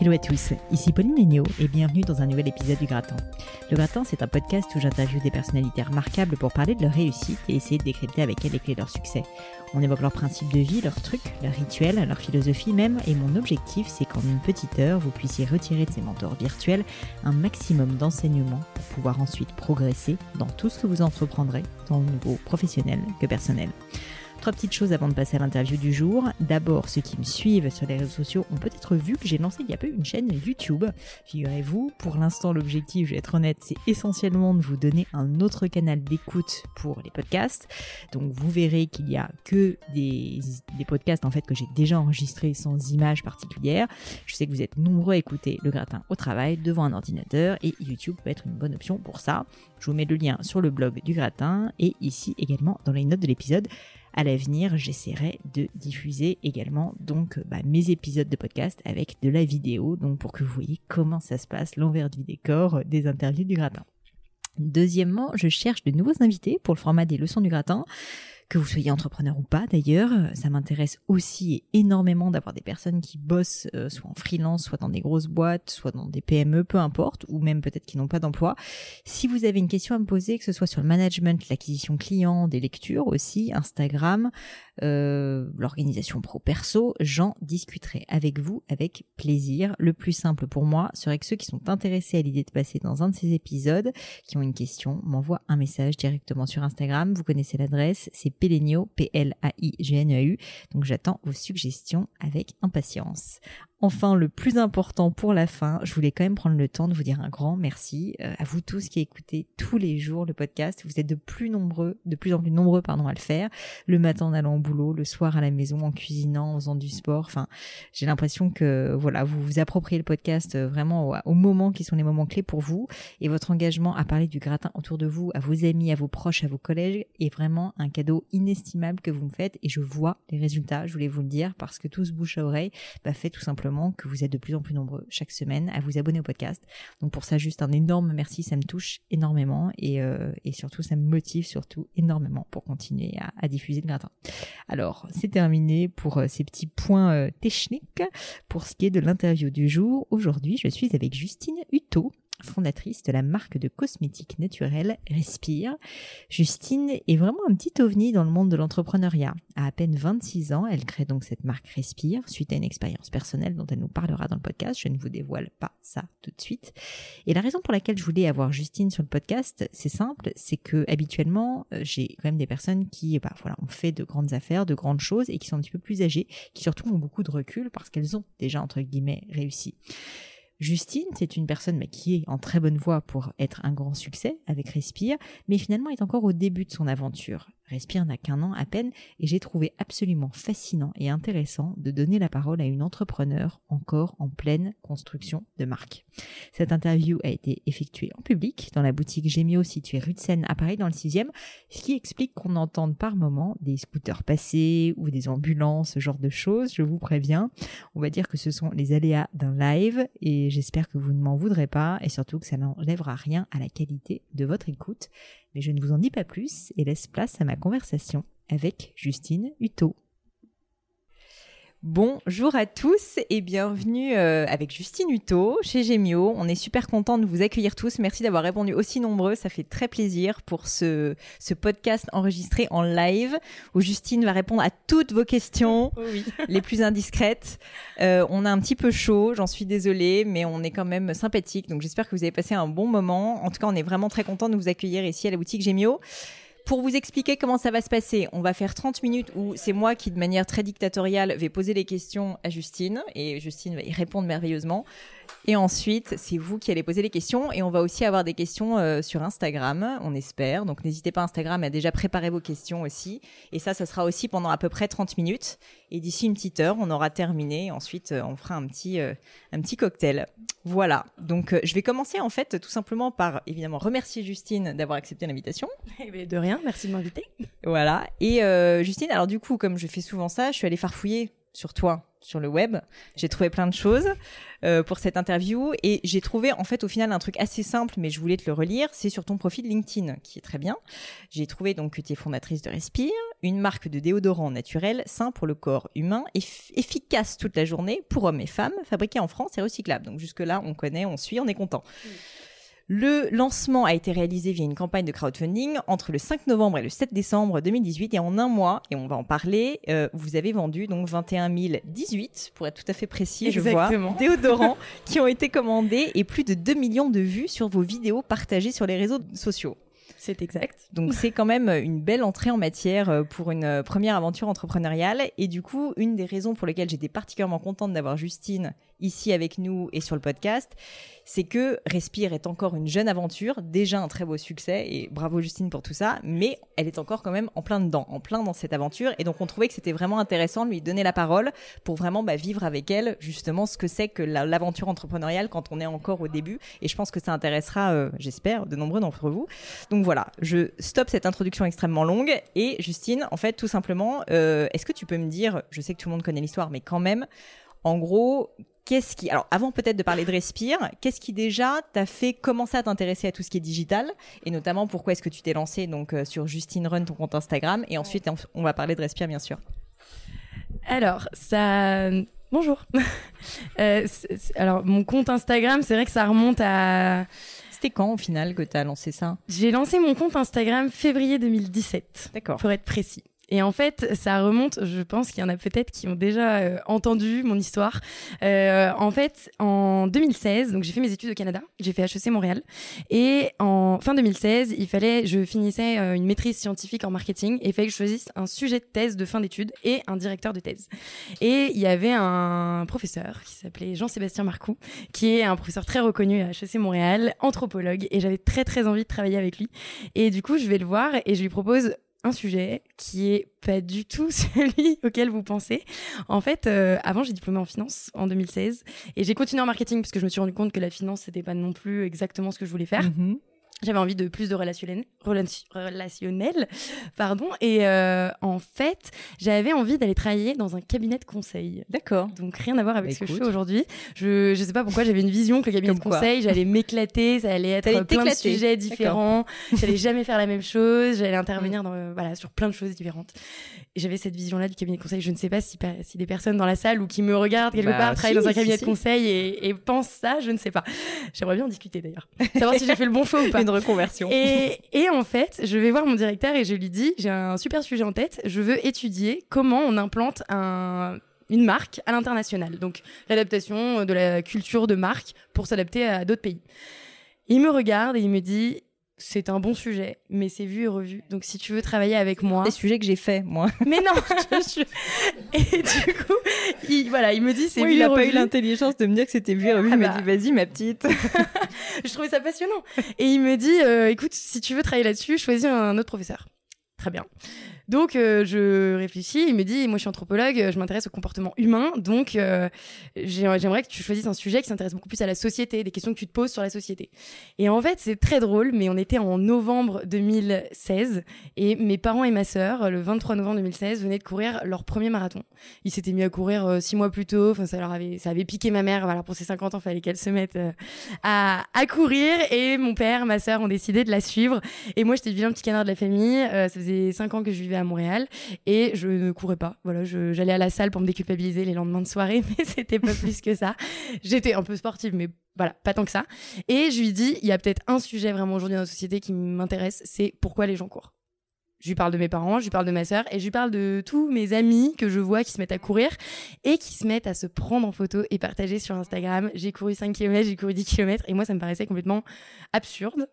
Hello à tous, ici Pauline Léniaud et bienvenue dans un nouvel épisode du Gratin. Le Gratin, c'est un podcast où j'interviewe des personnalités remarquables pour parler de leur réussite et essayer de décrypter avec elles les clés de leur succès. On évoque leurs principes de vie, leurs trucs, leurs rituels, leur philosophie même, et mon objectif, c'est qu'en une petite heure, vous puissiez retirer de ces mentors virtuels un maximum d'enseignements pour pouvoir ensuite progresser dans tout ce que vous entreprendrez, tant au niveau professionnel que personnel. Trois petites choses avant de passer à l'interview du jour. D'abord, ceux qui me suivent sur les réseaux sociaux ont peut-être vu que j'ai lancé il y a peu une chaîne YouTube. Figurez-vous, pour l'instant, l'objectif, je vais être honnête, c'est essentiellement de vous donner un autre canal d'écoute pour les podcasts. Donc, vous verrez qu'il y a que des, podcasts en fait que j'ai déjà enregistrés sans images particulières. Je sais que vous êtes nombreux à écouter le gratin au travail devant un ordinateur et YouTube peut être une bonne option pour ça. Je vous mets le lien sur le blog du gratin et ici également dans les notes de l'épisode à l'avenir, j'essaierai de diffuser également donc bah, mes épisodes de podcast avec de la vidéo, donc pour que vous voyez comment ça se passe, l'envers du décor des interviews du gratin. Deuxièmement, je cherche de nouveaux invités pour le format des leçons du gratin que vous soyez entrepreneur ou pas d'ailleurs. Ça m'intéresse aussi énormément d'avoir des personnes qui bossent euh, soit en freelance, soit dans des grosses boîtes, soit dans des PME, peu importe, ou même peut-être qui n'ont pas d'emploi. Si vous avez une question à me poser, que ce soit sur le management, l'acquisition client, des lectures aussi, Instagram, euh, l'organisation pro-perso, j'en discuterai avec vous avec plaisir. Le plus simple pour moi serait que ceux qui sont intéressés à l'idée de passer dans un de ces épisodes, qui ont une question, m'envoient un message directement sur Instagram. Vous connaissez l'adresse, c'est Pelenio, P-L-A-I-G-N-E-U. Donc j'attends vos suggestions avec impatience. Enfin, le plus important pour la fin, je voulais quand même prendre le temps de vous dire un grand merci euh, à vous tous qui écoutez tous les jours le podcast. Vous êtes de plus nombreux, de plus en plus nombreux, pardon, à le faire. Le matin en allant au boulot, le soir à la maison, en cuisinant, en faisant du sport. Enfin, j'ai l'impression que voilà, vous vous appropriez le podcast euh, vraiment au, moment qui sont les moments clés pour vous et votre engagement à parler du gratin autour de vous, à vos amis, à vos proches, à vos collègues est vraiment un cadeau inestimable que vous me faites et je vois les résultats. Je voulais vous le dire parce que tout se bouche à oreille, bah, fait tout simplement que vous êtes de plus en plus nombreux chaque semaine à vous abonner au podcast. Donc pour ça, juste un énorme merci, ça me touche énormément et, euh, surtout ça me motive surtout énormément pour continuer à, à diffuser le gratin. Alors c'est terminé pour euh, ces petits points euh, techniques. Pour ce qui est de l'interview du jour, aujourd'hui je suis avec Justine Hutto fondatrice de la marque de cosmétiques naturels Respire. Justine est vraiment un petit ovni dans le monde de l'entrepreneuriat. À à peine 26 ans, elle crée donc cette marque Respire suite à une expérience personnelle dont elle nous parlera dans le podcast. Je ne vous dévoile pas ça tout de suite. Et la raison pour laquelle je voulais avoir Justine sur le podcast, c'est simple, c'est que habituellement, euh, j'ai quand même des personnes qui, bah voilà, ont fait de grandes affaires, de grandes choses et qui sont un petit peu plus âgées, qui surtout ont beaucoup de recul parce qu'elles ont déjà entre guillemets réussi. Justine, c'est une personne qui est en très bonne voie pour être un grand succès avec Respire, mais finalement est encore au début de son aventure. Respire n'a qu'un an à peine et j'ai trouvé absolument fascinant et intéressant de donner la parole à une entrepreneur encore en pleine construction de marque. Cette interview a été effectuée en public dans la boutique Gemio située rue de Seine à Paris dans le 6 ce qui explique qu'on entende par moments des scooters passer ou des ambulances, ce genre de choses, je vous préviens. On va dire que ce sont les aléas d'un live et j'espère que vous ne m'en voudrez pas et surtout que ça n'enlèvera rien à la qualité de votre écoute. Mais je ne vous en dis pas plus et laisse place à ma conversation avec Justine Hutto. Bonjour à tous et bienvenue euh, avec Justine Hutto chez Gemio. On est super content de vous accueillir tous. Merci d'avoir répondu aussi nombreux. Ça fait très plaisir pour ce, ce podcast enregistré en live où Justine va répondre à toutes vos questions Oh oui. les plus indiscrètes. Euh, on a un petit peu chaud, j'en suis désolée, mais on est quand même sympathique. Donc j'espère que vous avez passé un bon moment. En tout cas, on est vraiment très content de vous accueillir ici à la boutique Gemio. Pour vous expliquer comment ça va se passer, on va faire 30 minutes où c'est moi qui, de manière très dictatoriale, vais poser les questions à Justine et Justine va y répondre merveilleusement. Et ensuite, c'est vous qui allez poser les questions et on va aussi avoir des questions euh, sur Instagram, on espère. Donc n'hésitez pas Instagram à déjà préparer vos questions aussi. Et ça, ça sera aussi pendant à peu près 30 minutes. Et d'ici une petite heure, on aura terminé. Ensuite, euh, on fera un petit, euh, un petit cocktail. Voilà. Donc euh, je vais commencer en fait tout simplement par évidemment remercier Justine d'avoir accepté l'invitation. Eh ben, de rien, merci de m'inviter. Voilà. Et Justine, alors du coup, comme je fais souvent ça, je suis allée farfouiller sur toi sur le web. J'ai trouvé plein de choses euh, pour cette interview et j'ai trouvé en fait au final un truc assez simple, mais je voulais te le relire. C'est sur ton profil LinkedIn qui est très bien. J'ai trouvé donc que tu es fondatrice de Respire, une marque de déodorant naturel sain pour le corps humain, eff- efficace toute la journée pour hommes et femmes, fabriqué en France et recyclable. Donc jusque là, on connaît, on suit, on est content. Le lancement a été réalisé via une campagne de crowdfunding entre le 5 novembre et le 7 décembre 2018 et en un mois, et on va en parler, euh, vous avez vendu donc 21 018, pour être tout à fait précis, je vois, déodorants qui ont été commandés et plus de 2 millions de vues sur vos vidéos partagées sur les réseaux sociaux. C'est exact. Donc c'est quand même une belle entrée en matière euh, pour une euh, première aventure entrepreneuriale. Et du coup, une des raisons pour lesquelles j'étais particulièrement contente d'avoir Justine ici avec nous et sur le podcast, c'est que Respire est encore une jeune aventure, déjà un très beau succès, et bravo Justine pour tout ça, mais elle est encore quand même en plein dedans, en plein dans cette aventure, et donc on trouvait que c'était vraiment intéressant de lui donner la parole pour vraiment bah, vivre avec elle justement ce que c'est que la- l'aventure entrepreneuriale quand on est encore au début, et je pense que ça intéressera, euh, j'espère, de nombreux d'entre vous. Donc voilà, je stoppe cette introduction extrêmement longue, et Justine, en fait, tout simplement, euh, est-ce que tu peux me dire, je sais que tout le monde connaît l'histoire, mais quand même, en gros, qu'est-ce qui, alors avant peut-être de parler de Respire, qu'est-ce qui déjà t'a fait commencer à t'intéresser à tout ce qui est digital et notamment pourquoi est-ce que tu t'es lancé donc euh, sur Justine Run ton compte Instagram et ensuite on- va parler de Respire bien sûr. Alors, ça. Bonjour. Euh, alors, mon compte Instagram, c'est vrai que ça remonte à. C'était quand au final que t'as lancé ça? J'ai lancé mon compte Instagram février 2017, D'accord. pour être précis. Et en fait, ça remonte, je pense qu'il y en a peut-être qui ont déjà euh, entendu mon histoire. Euh, en fait, en 2016, donc j'ai fait mes études au Canada, j'ai fait HEC Montréal, et en fin 2016, il fallait, je finissais euh, une maîtrise scientifique en marketing, et il fallait que je choisisse un sujet de thèse de fin d'études et un directeur de thèse. Et il y avait un professeur qui s'appelait Jean-Sébastien Marcoux, qui est un professeur très reconnu à HEC Montréal, anthropologue, et j'avais très très envie de travailler avec lui. Et du coup, je vais le voir et je lui propose un sujet qui est pas du tout celui auquel vous pensez. En fait, euh, avant, j'ai diplômé en finance en 2016 et j'ai continué en marketing parce que je me suis rendu compte que la finance, c'était pas non plus exactement ce que je voulais faire. Mhm. J'avais envie de plus de relationnel, relation- relationnel, pardon. Et euh, en fait, j'avais envie d'aller travailler dans un cabinet de conseil. D'accord. Donc rien à voir avec Bah, ce que je écoute. fais aujourd'hui. Je je sais pas pourquoi j'avais une vision que le cabinet Comme de conseil, j'allais m'éclater, ça allait être plein de sujets différents, j'allais jamais faire la même chose, j'allais intervenir dans euh, voilà sur plein de choses différentes. Et j'avais cette vision là du cabinet de conseil. Je ne sais pas si des personnes dans la salle ou qui me regardent quelque Bah, part travaillent si, dans un cabinet si. de conseil et, et pensent ça, je ne sais pas. J'aimerais bien en discuter d'ailleurs. Savoir si j'ai fait le bon choix ou pas. Reconversion. Et, en fait, je vais voir mon directeur et je lui dis, j'ai un super sujet en tête, je veux étudier comment on implante un, une marque à l'international. Donc l'adaptation de la culture de marque pour s'adapter à d'autres pays. Il me regarde et il me dit, c'est un bon sujet, mais c'est vu et revu. Donc si tu veux travailler avec moi, Des sujets que j'ai fait moi. mais non. je- Et du coup, il, voilà, il me dit, c'est Moi, vu il et a pas eu l'intelligence de me dire que c'était vu et revu. Ah il m'a bah. dit vas-y ma petite. je trouvais ça passionnant. Et il me dit, euh, écoute, si tu veux travailler là-dessus, choisis un autre professeur. Très bien. Donc euh, je réfléchis, il me dit, moi je suis anthropologue, je m'intéresse au comportement humain, donc euh, j'ai- j'aimerais que tu choisisses un sujet qui s'intéresse beaucoup plus à la société, des questions que tu te poses sur la société. Et en fait c'est très drôle, mais on était en novembre 2016 et mes parents et ma sœur, le 23 novembre 2016, venaient de courir leur premier marathon. Ils s'étaient mis à courir euh, six mois plus tôt, enfin ça leur avait, ça avait piqué ma mère, voilà pour ses 50 ans, fallait qu'elle se mette euh, à, à courir. Et mon père, ma sœur ont décidé de la suivre. Et moi j'étais le vilain petit canard de la famille, euh, ça faisait cinq ans que je vivais à Montréal et je ne courais pas. Voilà, j'allais à la salle pour me déculpabiliser les lendemains de soirée, mais c'était pas plus que ça. J'étais un peu sportive, mais voilà, pas tant que ça. Et je lui dis, il y a peut-être un sujet vraiment aujourd'hui dans la société qui m'intéresse, c'est pourquoi les gens courent. Je lui parle de mes parents, je lui parle de ma sœur et je lui parle de tous mes amis que je vois qui se mettent à courir et qui se mettent à se prendre en photo et partager sur Instagram. J'ai couru 5 km, j'ai couru 10 km et moi ça me paraissait complètement absurde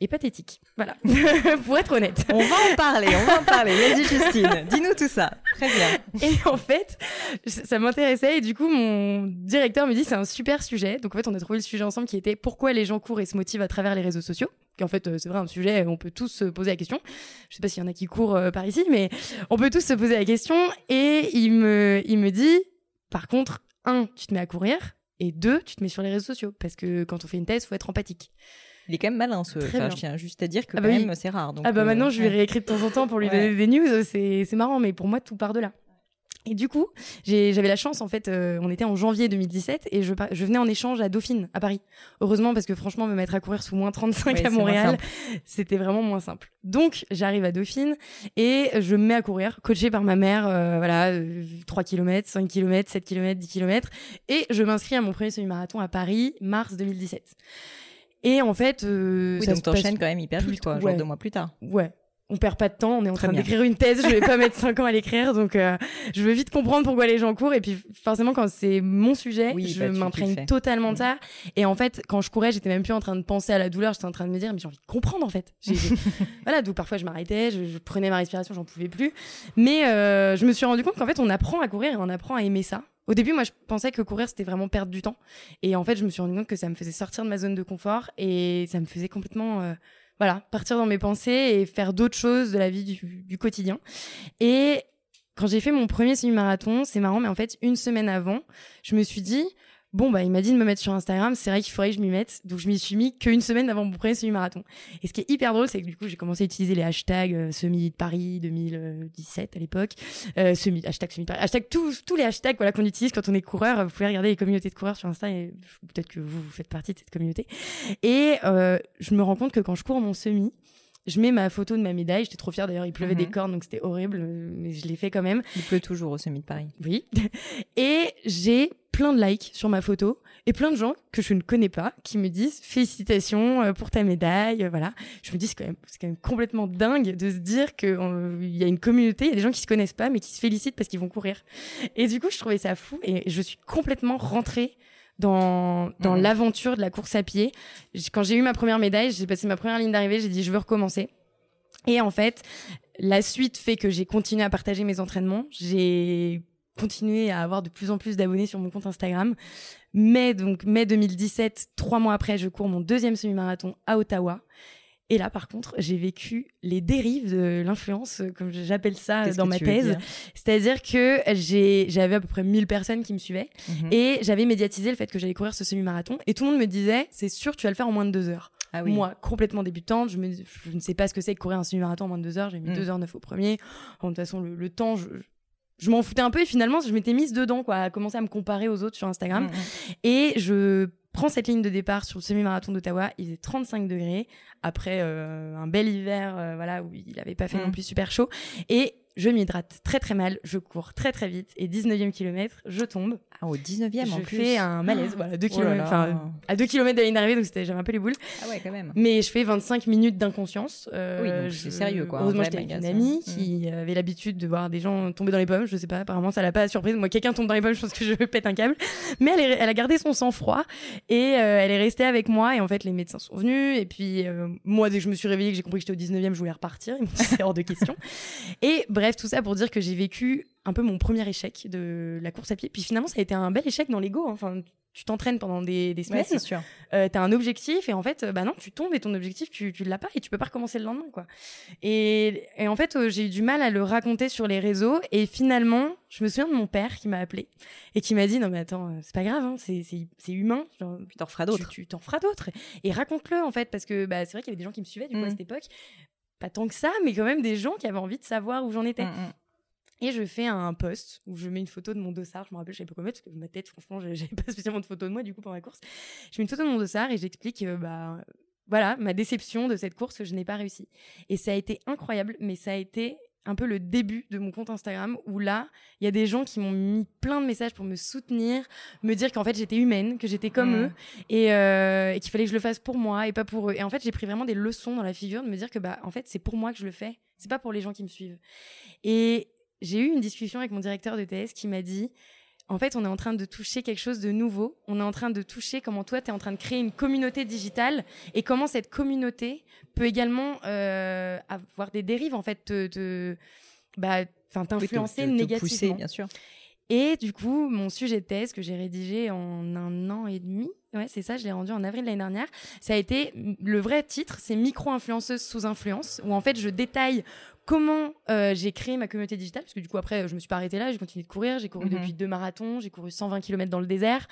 et pathétique. Voilà, pour être honnête. On va en parler, on va en parler. Vas-y Justine, dis-nous tout ça. Très bien. Et en fait, ça m'intéressait et du coup mon directeur me dit c'est un super sujet. Donc en fait on a trouvé le sujet ensemble qui était pourquoi les gens courent et se motivent à travers les réseaux sociaux. En fait euh, c'est vrai un sujet on peut tous se poser la question. Je sais pas s'il y en a qui courent euh, par ici, mais on peut tous se poser la question. Et il me, il me dit par contre un tu te mets à courir et deux tu te mets sur les réseaux sociaux parce que quand on fait une thèse faut être empathique. Il est quand même malin, ce. Enfin, je tiens juste à dire que ah bah quand même, c'est rare. Donc, ah bah maintenant, je lui réécris de temps en temps pour lui donner des news. C'est marrant, mais pour moi, tout part de là. Et du coup, j'avais la chance, en fait, euh, on était en janvier 2017 et je, je, venais en échange à Dauphine, à Paris. Heureusement, parce que franchement, me mettre à courir sous moins 35 à Montréal, c'était vraiment moins simple. Donc, j'arrive à Dauphine et je me mets à courir, coachée par ma mère, euh, voilà, 3 km, 5 km, 7 km, 10 km. Et je m'inscris à mon premier semi-marathon à Paris, mars 2017. Et en fait, euh, oui, ça donc t'enchaînes quand même hyper vite, quoi, genre deux mois plus tard. Ouais. On perd pas de temps, on est en train d'écrire une thèse, je vais pas mettre cinq ans à l'écrire, donc euh, je veux vite comprendre pourquoi les gens courent. Et puis forcément, quand c'est mon sujet, je bah, m'imprègne totalement de mm. ça. Et en fait, quand je courais, j'étais même plus en train de penser à la douleur, j'étais en train de me dire, mais j'ai envie de comprendre en fait. voilà, donc parfois je m'arrêtais, je, prenais ma respiration, j'en pouvais plus. Mais euh, je me suis rendu compte qu'en fait, on apprend à courir et on apprend à aimer ça. Au début, moi, je pensais que courir, c'était vraiment perdre du temps. Et en fait, je me suis rendu compte que ça me faisait sortir de ma zone de confort et ça me faisait complètement, euh, voilà, partir dans mes pensées et faire d'autres choses de la vie du, du quotidien. Et quand j'ai fait mon premier semi-marathon, c'est marrant, mais en fait, une semaine avant, je me suis dit, Bon, bah, il m'a dit de me mettre sur Instagram. C'est vrai qu'il faudrait que je m'y mette. Donc, je m'y suis mis qu'une semaine avant mon premier semi-marathon. Et ce qui est hyper drôle, c'est que du coup, j'ai commencé à utiliser les hashtags euh, semi de Paris 2017 à l'époque. Euh, semi, hashtag semi de Paris. Hashtag tous, tous les hashtags, voilà, qu'on utilise quand on est coureur. Vous pouvez regarder les communautés de coureurs sur Insta et peut-être que vous, vous faites partie de cette communauté. Et, euh, je me rends compte que quand je cours mon semi, je mets ma photo de ma médaille. J'étais trop fière d'ailleurs. Il pleuvait des mhm. cornes, donc c'était horrible, mais je l'ai fait quand même. Il pleut toujours au semi de Paris. Oui. Et j'ai plein de likes sur ma photo et plein de gens que je ne connais pas qui me disent félicitations euh, pour ta médaille. Euh, voilà. Je me dis c'est quand même c'est quand même complètement dingue de se dire que il y a une communauté, il y a des gens qui se connaissent pas mais qui se félicitent parce qu'ils vont courir. Et du coup, je trouvais ça fou et je suis complètement rentrée dans, dans mmh. l'aventure de la course à pied. Quand j'ai eu ma première médaille, j'ai passé ma première ligne d'arrivée, j'ai dit je veux recommencer. Et en fait, la suite fait que j'ai continué à partager mes entraînements. J'ai continuer à avoir de plus en plus d'abonnés sur mon compte Instagram. Mais donc mai 2017, trois mois après, je cours mon deuxième semi-marathon à Ottawa. Et là, par contre, j'ai vécu les dérives de l'influence, comme j'appelle ça dans ma thèse. C'est-à-dire que j'avais à peu près 1000 personnes qui me suivaient mhm. et j'avais médiatisé le fait que j'allais courir ce semi-marathon. Et tout le monde me disait, c'est sûr, tu vas le faire en moins de deux heures. Ah oui. Moi, complètement débutante, je, me, je, ne sais pas ce que c'est que courir un semi-marathon en moins de deux heures. J'ai mis 2 mm. deux heures neuf au premier. de toute façon, le, le temps, je, je m'en foutais un peu et finalement je m'étais mise dedans quoi à commencer à me comparer aux autres sur Instagram mm, mm. et je prends cette ligne de départ sur le semi-marathon d'Ottawa il faisait 35 degrés après euh, un bel hiver euh, voilà où il avait pas fait non mm. plus super chaud et je m'hydrate très très mal, je cours très très vite et 19e kilomètre, je tombe. Ah, au 19e en plus. Je fais un malaise, voilà, 2 km, enfin, à 2 km de la ligne d'arrivée, donc c'était, j'avais un peu les boules. Ah ouais, quand même. Mais je fais 25 minutes d'inconscience. Euh, oui, c'est sérieux, quoi. Heureusement, j'étais avec une amie qui mm. avait l'habitude de voir des gens tomber dans les pommes, je sais pas, apparemment, ça l'a pas surprise. Moi, quelqu'un tombe dans les pommes, je pense que je pète un câble. Mais elle, elle a gardé son sang-froid et euh, elle est restée avec moi et en fait, les médecins sont venus et puis, euh, moi, dès que je me suis réveillée, que j'ai compris que j'étais au 19e, je voulais repartir. C'est hors de question. et bref, tout ça pour dire que j'ai vécu un peu mon premier échec de la course à pied. Puis finalement, ça a été un bel échec dans l'ego. Hein. Enfin, tu t'entraînes pendant des, semaines. c'est sûr. Euh, tu as un objectif et en fait, bah non, tu tombes et ton objectif, tu, tu l'as pas et tu peux pas recommencer le lendemain, quoi. Et, et en fait, euh, j'ai eu du mal à le raconter sur les réseaux et finalement, je me souviens de mon père qui m'a appelé et qui m'a dit non mais attends, euh, c'est pas grave, hein, c'est, c'est, humain. Genre, t'en feras d'autres. Tu, t'en feras d'autres et, raconte-le en fait parce que bah, c'est vrai qu'il y avait des gens qui me suivaient du coup à mmh. cette époque. Pas tant que ça, mais quand même des gens qui avaient envie de savoir où j'en étais. Mmh, mmh. Et je fais un post où je mets une photo de mon dossard. Je me rappelle, je savais pas comment mettre parce que ma tête, franchement, j'avais pas spécialement de photo de moi du coup pendant la course. Je mets une photo de mon dossard et j'explique, euh, bah, voilà, ma déception de cette course que je n'ai pas réussi. Et ça a été incroyable, mais ça a été un peu le début de mon compte Instagram où là, il y a des gens qui m'ont mis plein de messages pour me soutenir, me dire qu'en fait j'étais humaine, que j'étais comme Mm. eux et, euh, et qu'il fallait que je le fasse pour moi et pas pour eux. Et en fait, j'ai pris vraiment des leçons dans la figure de me dire que bah en fait c'est pour moi que je le fais, c'est pas pour les gens qui me suivent. Et j'ai eu une discussion avec mon directeur de TS qui m'a dit en fait, on est en train de toucher quelque chose de nouveau. On est en train de toucher comment toi, tu es en train de créer une communauté digitale et comment cette communauté peut également euh, avoir des dérives, en fait, te, te bah, Oui, t'influencer négativement. pousser, bien sûr. Et du coup, mon sujet de thèse que j'ai rédigé en un an et demi, ouais, c'est ça, je l'ai rendu en avril de l'année dernière. Ça a été le vrai titre, c'est micro-influenceuse sous influence, où en fait je détaille comment euh, j'ai créé ma communauté digitale, parce que du coup après je me suis pas arrêtée là, j'ai continué de courir, j'ai couru Mhm. depuis deux marathons, j'ai couru 120 km dans le désert.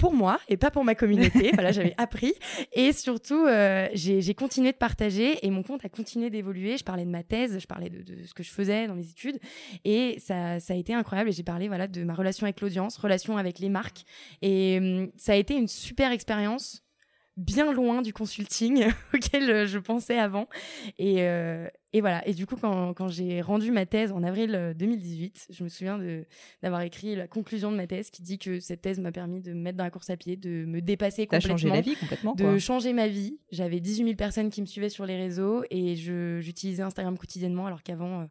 Pour moi et pas pour ma communauté, voilà j'avais appris et surtout euh, j'ai continué de partager et mon compte a continué d'évoluer. Je parlais de ma thèse, je parlais de, de ce que je faisais dans mes études et ça, ça a été incroyable. Et j'ai parlé voilà de ma relation avec l'audience, relation avec les marques. Et hum, ça a été une super expérience, bien loin du consulting auquel euh, je pensais avant. Et, euh, et voilà. Et du coup, quand, quand j'ai rendu ma thèse en avril euh, 2018, je me souviens d'avoir écrit la conclusion de ma thèse qui dit que cette thèse m'a permis de me mettre dans la course à pied, de me dépasser complètement changé la vie complètement, de quoi. changer ma vie. J'avais 18 000 personnes qui me suivaient sur les réseaux et j'utilisais Instagram quotidiennement alors qu'avant euh,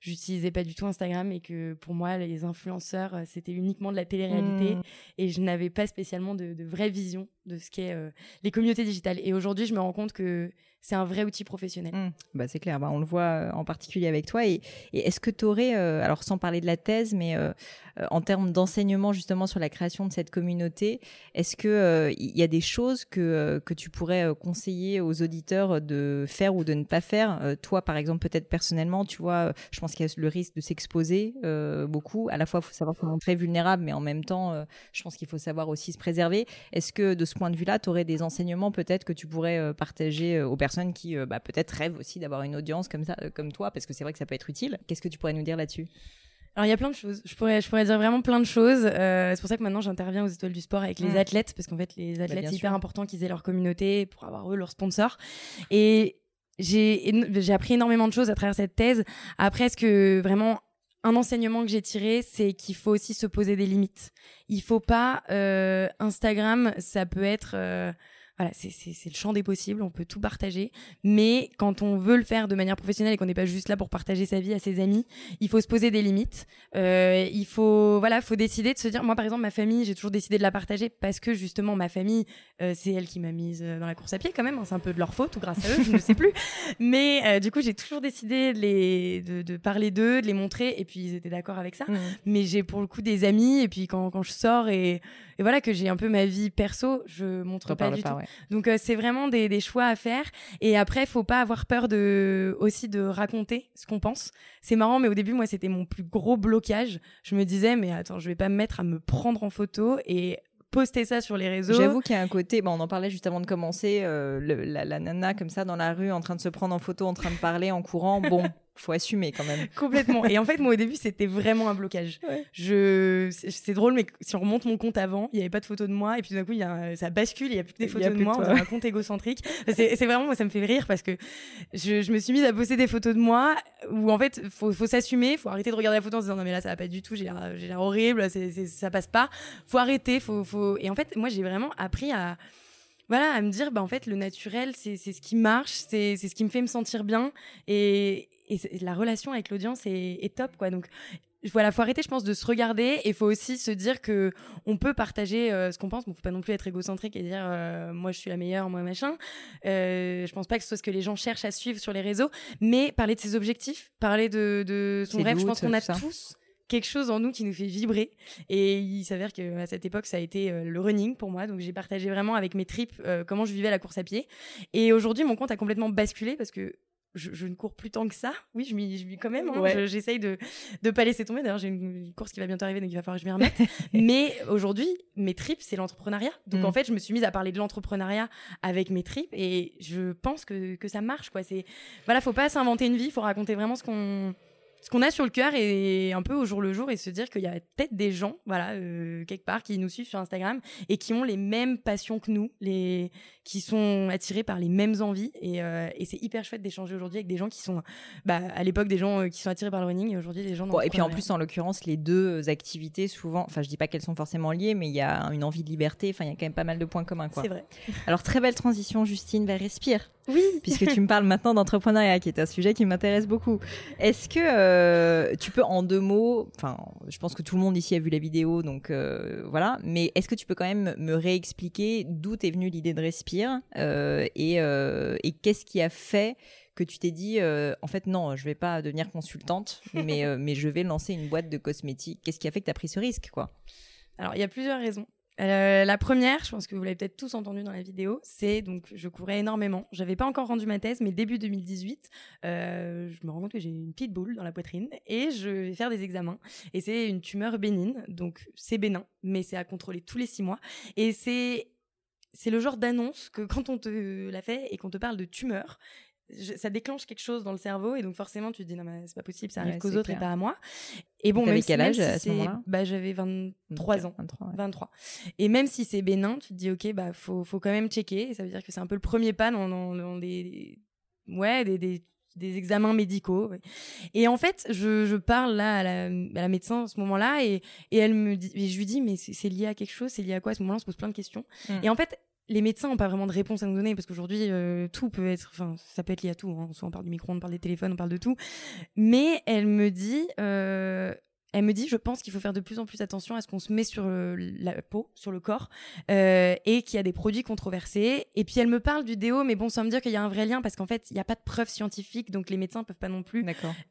j'utilisais pas du tout Instagram et que pour moi les influenceurs euh, c'était uniquement de la télé-réalité Mmh. et je n'avais pas spécialement de, de vraie vision de ce qu'est euh, les communautés digitales. Et aujourd'hui je me rends compte que c'est un vrai outil professionnel. Mm. Bah, c'est clair, bah, on le voit euh, en particulier avec toi. Et, est-ce que tu aurais, alors sans parler de la thèse, mais euh, euh, en termes d'enseignement justement sur la création de cette communauté, est-ce euh, il y a des choses que, euh, que tu pourrais euh, conseiller aux auditeurs de faire ou de ne pas faire? Euh, Toi, par exemple, peut-être personnellement, tu vois, euh, je pense qu'il y a le risque de s'exposer euh, beaucoup. À la fois, il faut savoir se montrer vulnérable, mais en même temps, euh, je pense qu'il faut savoir aussi se préserver. Est-ce que de ce point de vue-là, tu aurais des enseignements peut-être que tu pourrais euh, partager euh, aux personnes qui euh, bah, peut-être rêvent aussi d'avoir une audience comme ça, comme toi, parce que c'est vrai que ça peut être utile. Qu'est-ce que tu pourrais nous dire là-dessus? Alors il y a plein de choses. Je pourrais, je pourrais dire vraiment plein de choses. Euh, c'est pour ça que maintenant j'interviens aux étoiles du sport avec les Mm. athlètes parce qu'en fait les athlètes Bah, c'est hyper important qu'ils aient leur communauté pour avoir eux leurs sponsors. Et j'ai appris énormément de choses à travers cette thèse. Après, ce que vraiment un enseignement que j'ai tiré, c'est qu'il faut aussi se poser des limites. Il faut pas euh, Instagram, ça peut être euh, voilà, c'est c'est c'est le champ des possibles, on peut tout partager, mais quand on veut le faire de manière professionnelle et qu'on n'est pas juste là pour partager sa vie à ses amis, il faut se poser des limites. Euh, il faut voilà, faut décider de se dire moi par exemple ma famille, j'ai toujours décidé de la partager parce que justement ma famille euh, c'est elle qui m'a mise euh, dans la course à pied quand même, hein, c'est un peu de leur faute ou grâce à eux, je ne sais plus. Mais euh, du coup, j'ai toujours décidé de les de, de parler d'eux, de les montrer et puis ils étaient d'accord avec ça mais j'ai pour le coup des amis et puis quand, quand je sors et, et voilà que j'ai un peu ma vie perso je montre pas parles du pas, tout ouais. Donc euh, c'est vraiment des, des choix à faire. Et après faut pas avoir peur de aussi de raconter ce qu'on pense. C'est marrant mais au début moi c'était mon plus gros blocage. Je me disais mais attends je vais pas me mettre à me prendre en photo et poster ça sur les réseaux. J'avoue qu'il y a un côté, bon, on en parlait juste avant de commencer, euh, le- la, la nana comme ça dans la rue, en train de se prendre en photo, en train de parler, en courant. Bon, faut assumer quand même. Complètement. Et en fait, moi, au début, c'était vraiment un blocage. Ouais. Je, c'est drôle, mais si on remonte mon compte avant, il y avait pas de photos de moi, et puis tout d'un coup, y a, un- ça bascule, il y a plus que des photos a de moi, on dirait un compte égocentrique. C'est vraiment, moi, ça me fait rire parce que je, je me suis mise à poster des photos de moi où en fait, faut, faut s'assumer, faut arrêter de regarder la photo en se disant non mais là, ça va pas du tout, j'ai l'air, horrible, c'est, c'est, ça passe pas. Faut arrêter, faut, faut. Et en fait, moi, j'ai vraiment appris à voilà, à me dire, bah, en fait, le naturel, c'est, ce qui marche, c'est, c'est ce qui me fait me sentir bien. Et, et la relation avec l'audience est, est top, quoi. Donc, voilà, faut arrêter, je pense, de se regarder et faut aussi se dire que on peut partager euh, ce qu'on pense, mais faut pas non plus être égocentrique et dire euh, moi je suis la meilleure, moi machin. Euh, je pense pas que ce soit ce que les gens cherchent à suivre sur les réseaux, mais parler de ses objectifs, parler de, de son rêve, je pense qu'on a ça. tous quelque chose en nous qui nous fait vibrer et il s'avère que à cette époque ça a été euh, le running pour moi donc j'ai partagé vraiment avec mes tripes euh, comment je vivais la course à pied et aujourd'hui mon compte a complètement basculé parce que je, je ne cours plus tant que ça. Oui, je m'y, je m'y quand même. hein. Ouais. Je- J'essaye de de pas laisser tomber. D'ailleurs, j'ai une, une course qui va bientôt arriver, donc il va falloir que je m'y remette. Mais aujourd'hui, mes tripes, c'est l'entrepreneuriat. Donc Mm. en fait, je me suis mise à parler de l'entrepreneuriat avec mes tripes et je pense que que ça marche. Quoi. C'est voilà, faut pas s'inventer une vie. Faut raconter vraiment ce qu'on ce qu'on a sur le cœur et un peu au jour le jour et se dire qu'il y a peut-être des gens, voilà, euh, quelque part, qui nous suivent sur Instagram et qui ont les mêmes passions que nous, les qui sont attirés par les mêmes envies et, euh, et c'est hyper chouette d'échanger aujourd'hui avec des gens qui sont, bah, à l'époque des gens euh, qui sont attirés par le running et aujourd'hui des gens. Bon, et puis en plus, en l'occurrence, les deux activités souvent, enfin, je dis pas qu'elles sont forcément liées, mais il y a une envie de liberté. Enfin, il y a quand même pas mal de points communs, quoi. C'est vrai. Alors très belle transition, Justine, vers Respire. Oui. Puisque tu me parles maintenant d'entrepreneuriat, qui est un sujet qui m'intéresse beaucoup. Est-ce que euh, tu peux en deux mots, enfin, je pense que tout le monde ici a vu la vidéo, donc euh, voilà, mais est-ce que tu peux quand même me réexpliquer d'où t'es venue l'idée de Respire euh, et, euh, et qu'est-ce qui a fait que tu t'es dit, euh, en fait, non, je vais pas devenir consultante, mais, euh, mais je vais lancer une boîte de cosmétiques? Qu'est-ce qui a fait que tu as pris ce risque, quoi? Alors, il y a plusieurs raisons. Euh, la première, je pense que vous l'avez peut-être tous entendu dans la vidéo, c'est donc je courais énormément. J'avais pas encore rendu ma thèse, mais début 2018, euh, je me rends compte que j'ai une petite boule dans la poitrine et je vais faire des examens. Et c'est une tumeur bénigne, donc c'est bénin, mais c'est à contrôler tous les six mois. Et c'est c'est le genre d'annonce que quand on te la fait et qu'on te parle de tumeur, je- ça déclenche quelque chose dans le cerveau et donc forcément tu te dis non mais c'est pas possible ça arrive Ouais, qu'aux autres et pas à moi. Et bon même si- quel même âge si à ce moment-là? bah j'avais 23 ans. 23, ouais. 23 et même si c'est bénin tu te dis ok bah faut faut quand même checker. Et ça veut dire que c'est un peu le premier pas dans, dans, dans des ouais des, des des examens médicaux ouais. et en fait je, je parle là à la, à la médecin à ce moment-là et, et elle me dit et je lui dis mais c'est c'est lié à quelque chose c'est lié à quoi? À ce moment-là on se pose plein de questions. Mm. et en fait les médecins n'ont pas vraiment de réponse à nous donner parce qu'aujourd'hui euh, tout peut être enfin ça peut être lié à tout hein. soit on parle du micro on parle des téléphones on parle de tout mais elle me dit euh, elle me dit je pense qu'il faut faire de plus en plus attention à ce qu'on se met sur euh, la peau sur le corps euh, et qu'il y a des produits controversés et puis elle me parle du déo mais bon sans me dire qu'il y a un vrai lien parce qu'en fait il n'y a pas de preuves scientifiques donc les médecins peuvent pas non plus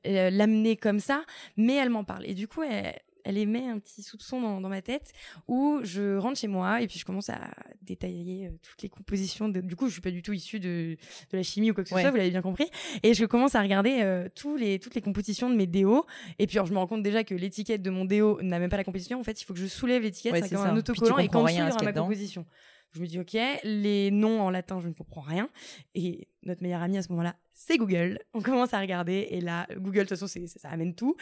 l'amener comme ça, mais elle m'en parle. Et du coup, elle, elle émet un petit soupçon dans, dans ma tête où je rentre chez moi et puis je commence à détailler euh, toutes les compositions. De... Du coup, je suis pas du tout issue de, de la chimie ou quoi que ce Ouais. soit, vous l'avez bien compris. Et je commence à regarder euh, tous les, toutes les compositions de mes déos. Et puis, alors, je me rends compte déjà que l'étiquette de mon déo n'a même pas la composition. En fait, il faut que je soulève l'étiquette, Ouais, c'est un autocollant et qu'en dessous, ma composition. Je me dis, ok, les noms en latin, je ne comprends rien. Et notre meilleur ami à ce moment-là, c'est Google. On commence à regarder et là, Google, de toute façon, c'est- ça, ça amène tout.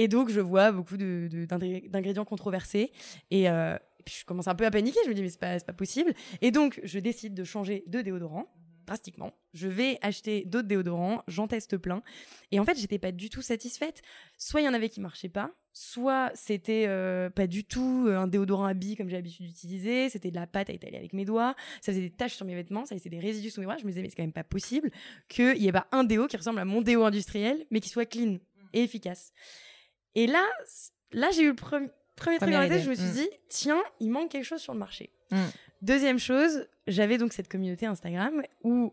Et donc, je vois beaucoup d'ingrédients controversés. Et, euh, et puis, je commence un peu à paniquer. Je me dis, mais c'est pas, pas possible. Et donc, je décide de changer de déodorant drastiquement. Je vais acheter d'autres déodorants, j'en teste plein. Et en fait, j'étais pas du tout satisfaite. Soit il y en avait qui marchaient pas, soit c'était euh, pas du tout euh, un déodorant à billes comme j'ai l'habitude d'utiliser, c'était de la pâte à étaler avec mes doigts, ça faisait des taches sur mes vêtements, ça laissait des résidus sous mes bras. Je me disais, mais c'est quand même pas possible qu'il y ait pas un déo qui ressemble à mon déo industriel, mais qui soit clean et efficace. Et là, là j'ai eu le pre- premier truc dans la tête, je me suis Mm. dit, tiens, il manque quelque chose sur le marché. Mm. Deuxième chose, j'avais donc cette communauté Instagram où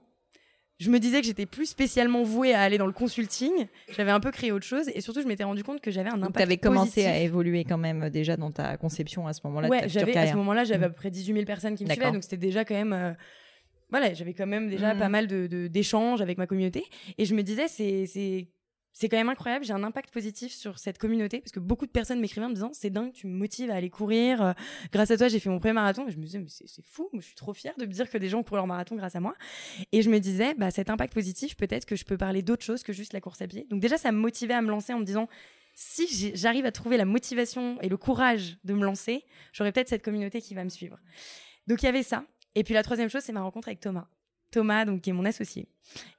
je me disais que j'étais plus spécialement vouée à aller dans le consulting. J'avais un peu créé autre chose et surtout je m'étais rendu compte que j'avais un impact tu avais commencé positif. à évoluer quand même euh, déjà dans ta conception à ce moment-là Ouais, j'avais à ce moment-là, j'avais Mm. à peu près 18 000 personnes qui me suivaient, donc c'était déjà quand même. euh, voilà, j'avais quand même déjà pas mal de de- d'échanges avec ma communauté et je me disais c'est c'est quand même incroyable, j'ai un impact positif sur cette communauté parce que beaucoup de personnes m'écrivaient en me disant c'est dingue, tu me motives à aller courir. euh, grâce à toi, j'ai fait mon premier marathon et je me disais mais c'est fou, je suis trop fière de me dire que des gens courent leur marathon grâce à moi. Et je me disais bah cet impact positif, peut-être que je peux parler d'autre chose que juste la course à pied. Donc déjà ça me motivait à me lancer en me disant si j'arrive à trouver la motivation et le courage de me lancer, j'aurai peut-être cette communauté qui va me suivre. Donc il y avait ça. Et puis la troisième chose, c'est ma rencontre avec Thomas. Thomas, donc qui est mon associé,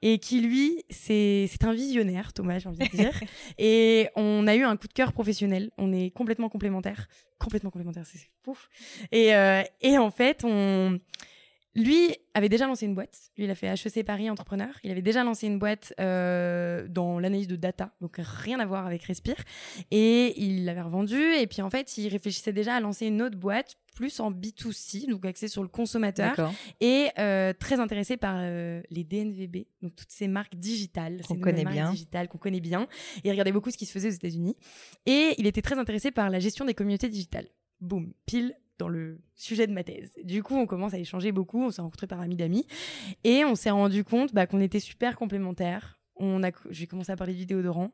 et qui lui, c'est c'est un visionnaire, Thomas, j'ai envie de dire. et on a eu un coup de cœur professionnel. On est complètement complémentaires, complètement complémentaires, c'est c'est pouf. Et euh, et en fait, on lui avait déjà lancé une boîte. Lui, il a fait HEC Paris Entrepreneur. Il avait déjà lancé une boîte euh, dans l'analyse de data, donc rien à voir avec Respire. Et il l'avait revendu. Et puis en fait, il réfléchissait déjà à lancer une autre boîte plus en B2C, donc axée sur le consommateur et euh, très intéressé par euh, les DNVB, donc toutes ces marques digitales, Qu'on connaît marques bien. digitales qu'on connaît bien. Et il regardait beaucoup ce qui se faisait aux États-Unis. Et il était très intéressé par la gestion des communautés digitales. Boum, pile dans le sujet de ma thèse. Du coup, on commence à échanger beaucoup, on s'est rencontrés par amis d'amis, et on s'est rendu compte bah, qu'on était super complémentaires. On a, j'ai commencé à parler de vidéodorant.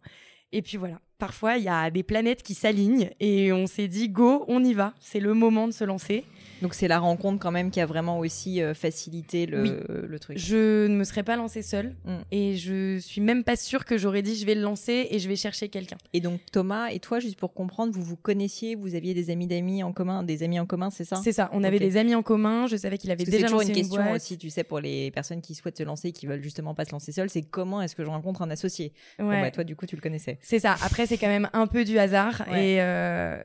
Et puis voilà, parfois il y a des planètes qui s'alignent et on s'est dit go, on y va, c'est le moment de se lancer. Donc c'est la rencontre quand même qui a vraiment aussi euh, facilité le, le, truc. Je ne me serais pas lancée seule mm. et je suis même pas sûre que j'aurais dit je vais le lancer et je vais chercher quelqu'un. Et donc Thomas et toi, juste pour comprendre, vous vous connaissiez, vous aviez des amis d'amis en commun, des amis en commun, c'est ça? C'est ça. On avait des amis en commun. Je savais qu'il avait déjà lancé une, question aussi, tu sais, pour les personnes qui souhaitent se lancer, qui veulent justement pas se lancer seules, c'est comment est-ce que je rencontre un associé? Ouais. bah, toi, du coup, tu le connaissais. C'est ça. Après, c'est quand même un peu du hasard et. Euh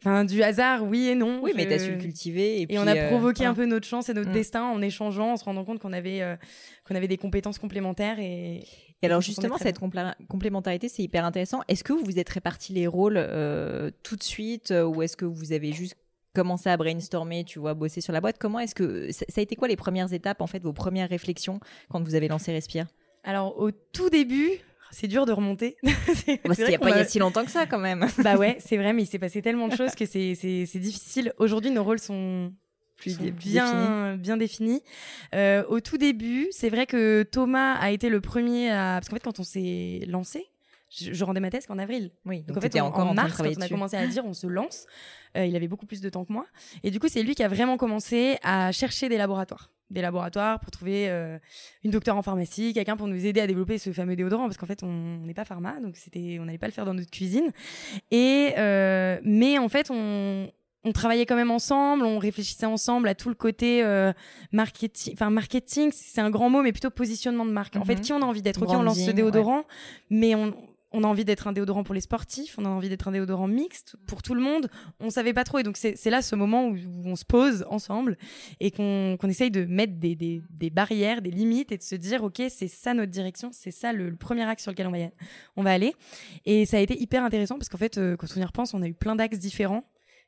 Enfin, du hasard, oui et non. Oui, mais t'as su le cultiver. Et, et on a euh, provoqué un peu notre chance et notre mm. destin en échangeant, en se rendant compte qu'on avait, euh, qu'on avait des compétences complémentaires. Et, et alors justement, cette complémentarité, c'est hyper intéressant. Est-ce que vous vous êtes répartis les rôles euh, tout de suite ou est-ce que vous avez juste commencé à brainstormer, tu vois, bosser sur la boîte? Comment est-ce que ça a été quoi les premières étapes, en fait, vos premières réflexions quand vous avez lancé Respire? Alors au tout début, c'est dur de remonter. Parce qu'il n'y a pas il y a si longtemps que ça quand même. bah ouais, c'est vrai, mais il s'est passé tellement de choses que c'est c'est difficile. Aujourd'hui, nos rôles sont plus bien bien définis. Euh, au tout début, c'est vrai que Thomas a été le premier à parce qu'en fait quand on s'est lancé, je, rendais ma thèse qu'en avril. Oui. Donc, en fait, encore en, mars, quand on a commencé à dire on se lance, euh, il avait beaucoup plus de temps que moi. Et du coup, c'est lui qui a vraiment commencé à chercher des laboratoires des laboratoires pour trouver euh, une docteure en pharmacie, quelqu'un pour nous aider à développer ce fameux déodorant parce qu'en fait on n'est pas pharma donc c'était on n'allait pas le faire dans notre cuisine et euh, mais en fait on on travaillait quand même ensemble, on réfléchissait ensemble à tout le côté euh, marketing, enfin marketing, c'est un grand mot, mais plutôt positionnement de marque. En fait, mhm. qui on a envie d'être? Ok, on lance ce déodorant, mais on, on a envie d'être un déodorant pour les sportifs, on a envie d'être un déodorant mixte pour tout le monde. On savait pas trop et donc c'est là ce moment où, on se pose ensemble et qu'on essaye de mettre des, des, des, barrières, des limites et de se dire ok c'est ça notre direction, c'est ça le, premier axe sur lequel on va, on va aller. Et ça a été hyper intéressant parce qu'en fait euh, quand on y repense, on a eu plein d'axes différents.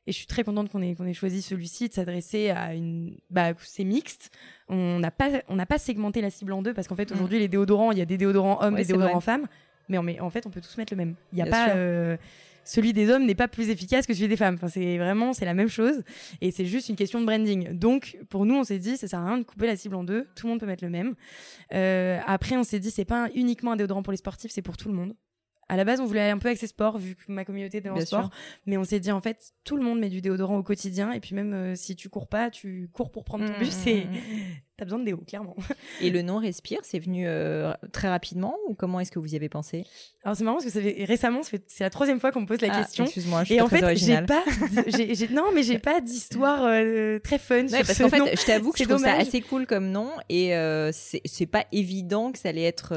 Et je suis très contente qu'on ait ait choisi celui-ci de s'adresser à une bah c'est mixte. On n'a pas on pas segmenté la cible en deux parce qu'en fait mmh. aujourd'hui les déodorants il y a des déodorants hommes, des déodorants femmes mais, en fait, on peut tous mettre le même. Il y a pas euh, celui des hommes n'est pas plus efficace que celui des femmes. Enfin, c'est vraiment c'est la même chose et c'est juste une question de branding. Donc pour nous, on s'est dit ça sert à rien de couper la cible en deux. Tout le monde peut mettre le même. Euh, après, on s'est dit c'est pas uniquement un déodorant pour les sportifs, c'est pour tout le monde. À la base, on voulait aller un peu accès sport vu que ma communauté était dans le sport, mais on s'est dit en fait tout le monde met du déodorant au quotidien et puis même euh, si tu cours pas, tu cours pour prendre ton mmh, bus et mmh, mmh, t'as besoin de déo clairement. Et le nom respire, c'est venu euh, très rapidement ou comment est-ce que vous y avez pensé? Alors c'est marrant parce que ça fait, récemment, c'est la troisième fois qu'on me pose la ah, question. Excuse-moi, je suis et en fait, j'ai pas, non mais j'ai pas d'histoire euh, très fun. Ouais, parce qu'en fait, je t'avoue que je trouve ça assez cool comme nom et c'est, c'est pas évident que ça allait être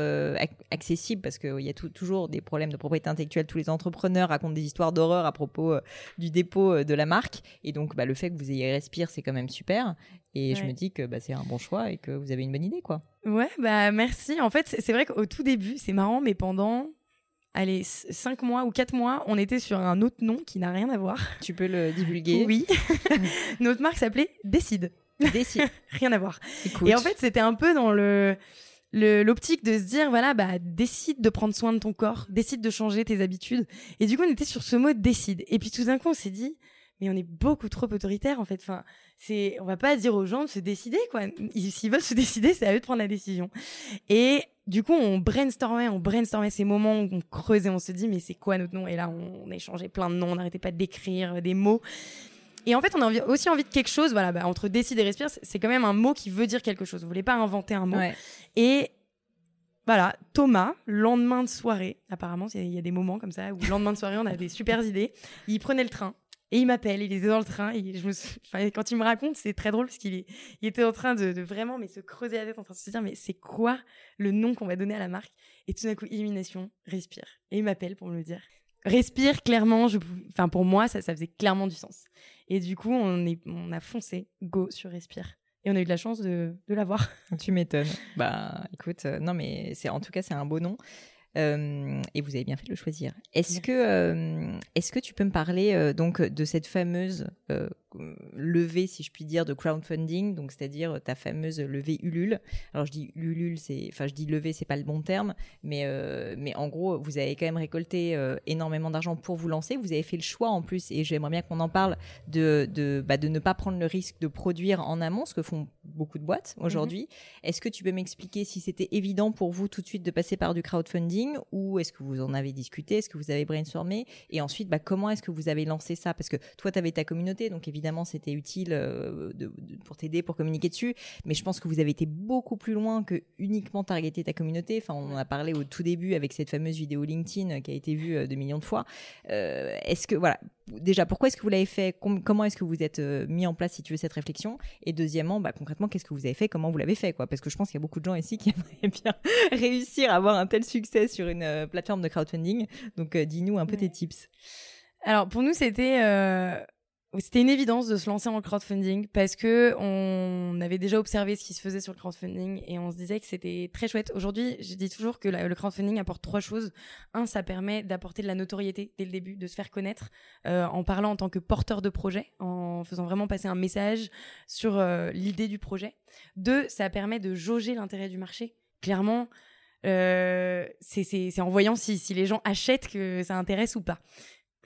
accessible parce qu'il y a toujours des problèmes de propriété intellectuelle tous les entrepreneurs racontent des histoires d'horreur à propos euh, du dépôt euh, de la marque. Et donc, bah, le fait que vous ayez Respire, c'est quand même super. Et je me dis que bah, c'est un bon choix et que vous avez une bonne idée, quoi. Ouais, bah merci. En fait, c'est vrai qu'au tout début, c'est marrant, mais pendant allez, 5 mois ou 4 mois, on était sur un autre nom qui n'a rien à voir. Tu peux le divulguer Oui. Notre marque s'appelait Décide. Décide. rien à voir. Et en fait, c'était un peu dans le l'optique de se dire voilà bah décide de prendre soin de ton corps décide de changer tes habitudes et du coup on était sur ce mot décide et puis tout d'un coup on s'est dit mais on est beaucoup trop autoritaire en fait enfin c'est on va pas dire aux gens de se décider quoi s'ils veulent se décider c'est à eux de prendre la décision et du coup, on brainstormait, on brainstormait ces moments où on creusait, on se dit, mais c'est quoi notre nom? Et là, on, échangeait plein de noms, on n'arrêtait pas d'écrire des mots. Et en fait, on a aussi envie de quelque chose. Voilà, bah, entre décide et respire, c'est quand même un mot qui veut dire quelque chose. Vous voulez pas inventer un mot. Et voilà, Thomas, lendemain de soirée, apparemment, il y a des moments comme ça où lendemain de soirée, on a des super idées. Il prenait le train et il m'appelle, il était dans le train. Et je me quand il me raconte, c'est très drôle parce qu'il est... il était en train de, de, vraiment mais se creuser la tête, en train de se dire mais c'est quoi le nom qu'on va donner à la marque? Et tout d'un coup, illumination, respire. Et il m'appelle pour me le dire. Respire clairement je enfin pour moi ça ça faisait clairement du sens. Et du coup on est on a foncé go sur respire. Et on a eu de la chance de de l'avoir. Tu m'étonnes. Bah écoute euh, non mais c'est en tout cas c'est un beau nom euh, et vous avez bien fait de le choisir. Est-ce que, euh, est-ce que tu peux me parler euh, donc de cette fameuse levée, si je puis dire, de crowdfunding, donc c'est-à-dire ta fameuse levée Ulule. Alors je dis Ulule, c'est, enfin je dis levée, c'est pas le bon terme, mais mais en gros, vous avez quand même récolté énormément d'argent pour vous lancer. Vous avez fait le choix en plus, et j'aimerais bien qu'on en parle, de de bah, de ne pas prendre le risque de produire en amont, ce que font beaucoup de boîtes mhm. aujourd'hui. Est-ce que tu peux m'expliquer si c'était évident pour vous tout de suite de passer par du crowdfunding ou est-ce que vous en avez discuté, est-ce que vous avez brainstormé et ensuite bah, comment est-ce que vous avez lancé ça? Parce que toi, tu avais ta communauté, donc évidemment, c'était utile euh, de, pour t'aider, pour communiquer dessus, mais je pense que vous avez été beaucoup plus loin que uniquement targeter ta communauté. Enfin, on en a parlé au tout début avec cette fameuse vidéo LinkedIn qui a été vue euh, de millions de fois. Euh, est-ce que, voilà, déjà, pourquoi est-ce que vous l'avez fait? Comment est-ce que vous êtes mis en place, si tu veux, cette réflexion? Et deuxièmement, bah, concrètement, qu'est-ce que vous avez fait? Comment vous l'avez fait quoi? Parce que je pense qu'il y a beaucoup de gens ici qui aimeraient bien réussir à avoir un tel succès sur une plateforme de crowdfunding. Donc, dis-nous un peu tes tips. Alors pour nous, c'était euh, c'était une évidence de se lancer en crowdfunding parce que on avait déjà observé ce qui se faisait sur le crowdfunding et on se disait que c'était très chouette. Aujourd'hui, je dis toujours que le crowdfunding apporte trois choses. Un, ça permet d'apporter de la notoriété dès le début, de se faire connaître euh, en parlant en tant que porteur de projet, en faisant vraiment passer un message sur euh, l'idée du projet. Deux, ça permet de jauger l'intérêt du marché. Clairement, euh, c'est en voyant si, si les gens achètent que ça intéresse ou pas.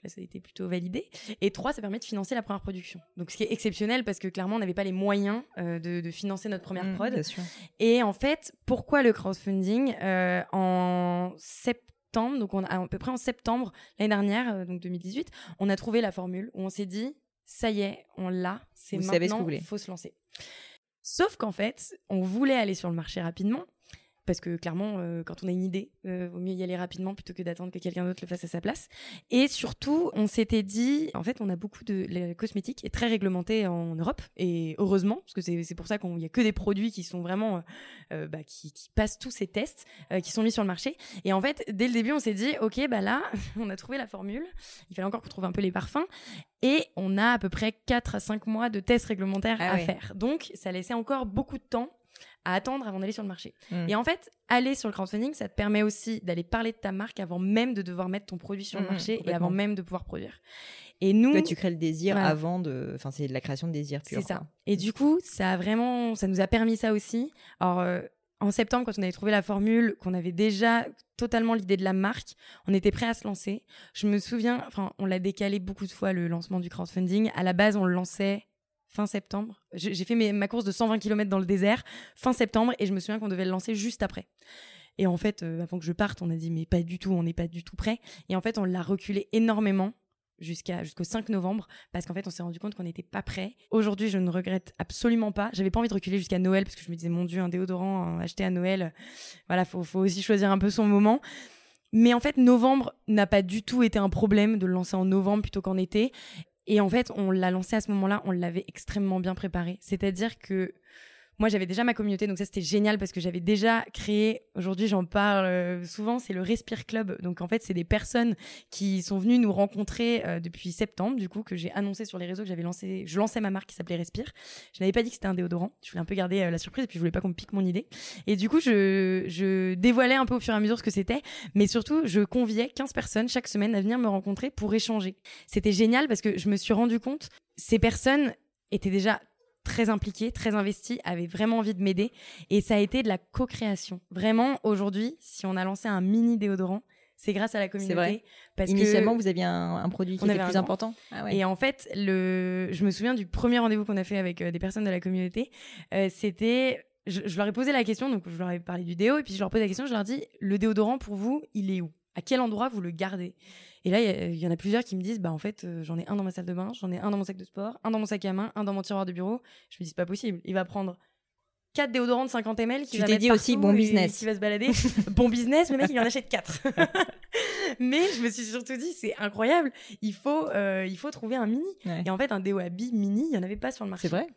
Là, ça a été plutôt validé. Et trois, ça permet de financer la première production. Donc, ce qui est exceptionnel parce que clairement, on n'avait pas les moyens euh, de, de, financer notre première mmh, prod. Et en fait, pourquoi le crowdfunding euh, En septembre, donc on a, à peu près en septembre l'année dernière, euh, donc 2018, on a trouvé la formule où on s'est dit, ça y est, on l'a, c'est maintenant, il faut se lancer. Sauf qu'en fait, on voulait aller sur le marché rapidement, parce que clairement, euh, quand on a une idée, euh, vaut mieux y aller rapidement plutôt que d'attendre que quelqu'un d'autre le fasse à sa place. Et surtout, on s'était dit, en fait, on a beaucoup de la cosmétique est très réglementée en Europe et heureusement, parce que c'est pour ça qu'il y a que des produits qui sont vraiment euh, euh, bah, qui, qui, passent tous ces tests, qui sont mis sur le marché. Et en fait, dès le début, on s'est dit, ok, bah là, on a trouvé la formule. Il fallait encore qu'on trouve un peu les parfums. Et on a à peu près 4 à 5 mois de tests réglementaires ah à faire. Donc, ça laissait encore beaucoup de temps à attendre avant d'aller sur le marché. Hmm. Et en fait, aller sur le crowdfunding, ça te permet aussi d'aller parler de ta marque avant même de devoir mettre ton produit sur le hmm, marché et avant même de pouvoir produire. Et nous, tu crées le désir avant de, enfin c'est de la création de désir pur. C'est ça. Et du coup, ça a vraiment, ça nous a permis ça aussi. Alors euh, en septembre, quand on avait trouvé la formule, qu'on avait déjà totalement l'idée de la marque, on était prêt à se lancer. Je me souviens, enfin, on l'a décalé beaucoup de fois le lancement du crowdfunding. À la base, on le lançait fin septembre. J'ai fait ma course de 120 km dans le désert fin septembre et je me souviens qu'on devait le lancer juste après. Et en fait, euh, avant que je parte, on a dit mais pas du tout, on n'est pas du tout prêt. Et en fait, on l'a reculé énormément jusqu'à jusqu'au 5 novembre parce qu'en fait, on s'est rendu compte qu'on n'était pas prêt. Aujourd'hui, je ne regrette absolument pas. J'avais pas envie de reculer jusqu'à Noël parce que je me disais mon dieu, un déodorant acheté à Noël. Voilà, faut faut aussi choisir un peu son moment. Mais en fait, novembre n'a pas du tout été un problème de le lancer en novembre plutôt qu'en été. Et en fait, on l'a lancé à ce moment-là, on l'avait extrêmement bien préparé. C'est-à-dire que moi, j'avais déjà ma communauté, donc ça c'était génial parce que j'avais déjà créé. Aujourd'hui, j'en parle euh, souvent. C'est le Respire Club. Donc en fait, c'est des personnes qui sont venues nous rencontrer euh, depuis septembre, du coup que j'ai annoncé sur les réseaux que j'avais lancé. Je lançais ma marque qui s'appelait Respire. Je n'avais pas dit que c'était un déodorant. Je voulais un peu garder euh, la surprise et puis je voulais pas qu'on me pique mon idée. Et du coup, je, je dévoilais un peu au fur et à mesure ce que c'était, mais surtout, je conviais 15 personnes chaque semaine à venir me rencontrer pour échanger. C'était génial parce que je me suis rendu compte ces personnes étaient déjà très impliqué, très investi, avait vraiment envie de m'aider. Et ça a été de la co-création. Vraiment, aujourd'hui, si on a lancé un mini déodorant, c'est grâce à la communauté. Vrai. Parce Initialement, vous aviez un, produit qui était plus important. Ah Et en fait, le, je me souviens du premier rendez-vous qu'on a fait avec euh, des personnes de la communauté. Euh, c'était, je, je, leur ai posé la question, donc je leur ai parlé du déo, et puis je leur pose la question, je leur dis, le déodorant pour vous, il est où? À quel endroit vous le gardez? Et là, il y, en a plusieurs qui me disent, bah en fait, euh, j'en ai un dans ma salle de bain, j'en ai un dans mon sac de sport, un dans mon sac à main, un dans mon tiroir de bureau. Je me dis, c'est pas possible. Il va prendre quatre déodorants de 50 ml qui tu t'es dit aussi bon business. qui va se balader. Bon business le mec il en achète quatre. Mais je me suis surtout dit c'est incroyable. Il faut euh, il faut trouver un mini. Et en fait un déo à billes mini il y en avait pas sur le marché. C'est vrai.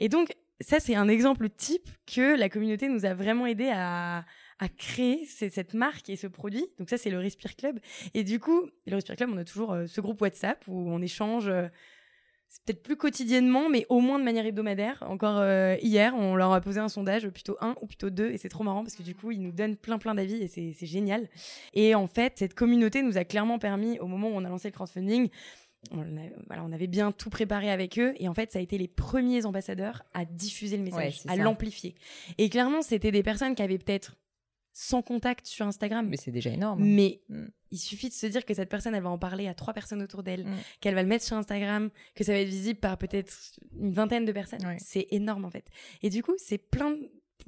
Et donc ça c'est un exemple type que la communauté nous a vraiment aidé à à créer cette marque et ce produit. Donc ça, c'est le Respire Club. Et du coup, le Respire Club, on a toujours euh, ce groupe WhatsApp où on échange. Euh, c'est peut-être plus quotidiennement, mais au moins de manière hebdomadaire. Encore euh, hier, on leur a posé un sondage, plutôt un ou plutôt deux, et c'est trop marrant parce que du coup, ils nous donnent plein plein d'avis et c'est génial. Et en fait, cette communauté nous a clairement permis, au moment où on a lancé le crowdfunding, on, voilà, on avait bien tout préparé avec eux. Et en fait, ça a été les premiers ambassadeurs à diffuser le message, à l'amplifier. Et clairement, c'était des personnes qui avaient peut-être sans contact sur Instagram. Mais c'est déjà énorme. Mais mm. il suffit de se dire que cette personne, elle va en parler à trois personnes autour d'elle, mm. qu'elle va le mettre sur Instagram, que ça va être visible par peut-être une vingtaine de personnes. C'est énorme en fait. Et du coup, c'est plein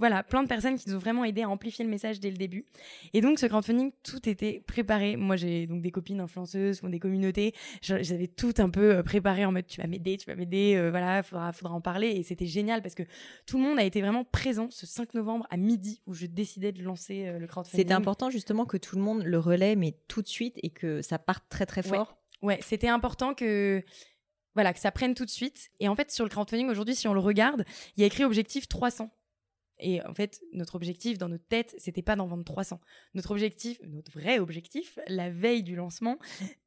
voilà, plein de personnes qui nous ont vraiment aidé à amplifier le message dès le début. Et donc, ce crowdfunding, tout était préparé. Moi, j'ai donc des copines influenceuses des communautés. J'avais tout un peu euh, préparé en mode, tu vas m'aider, tu vas m'aider, euh, voilà, faudra, faudra en parler. Et c'était génial parce que tout le monde a été vraiment présent ce 5 novembre à midi où je décidais de lancer euh, le crowdfunding. C'était important justement que tout le monde le relaie, mais tout de suite et que ça parte très très fort. Ouais, c'était important que voilà, que ça prenne tout de suite. Et en fait, sur le crowdfunding aujourd'hui, si on le regarde, il y a écrit objectif 300. Et en fait, notre objectif dans notre tête, c'était pas d'en vendre 300. Notre objectif, notre vrai objectif, la veille du lancement,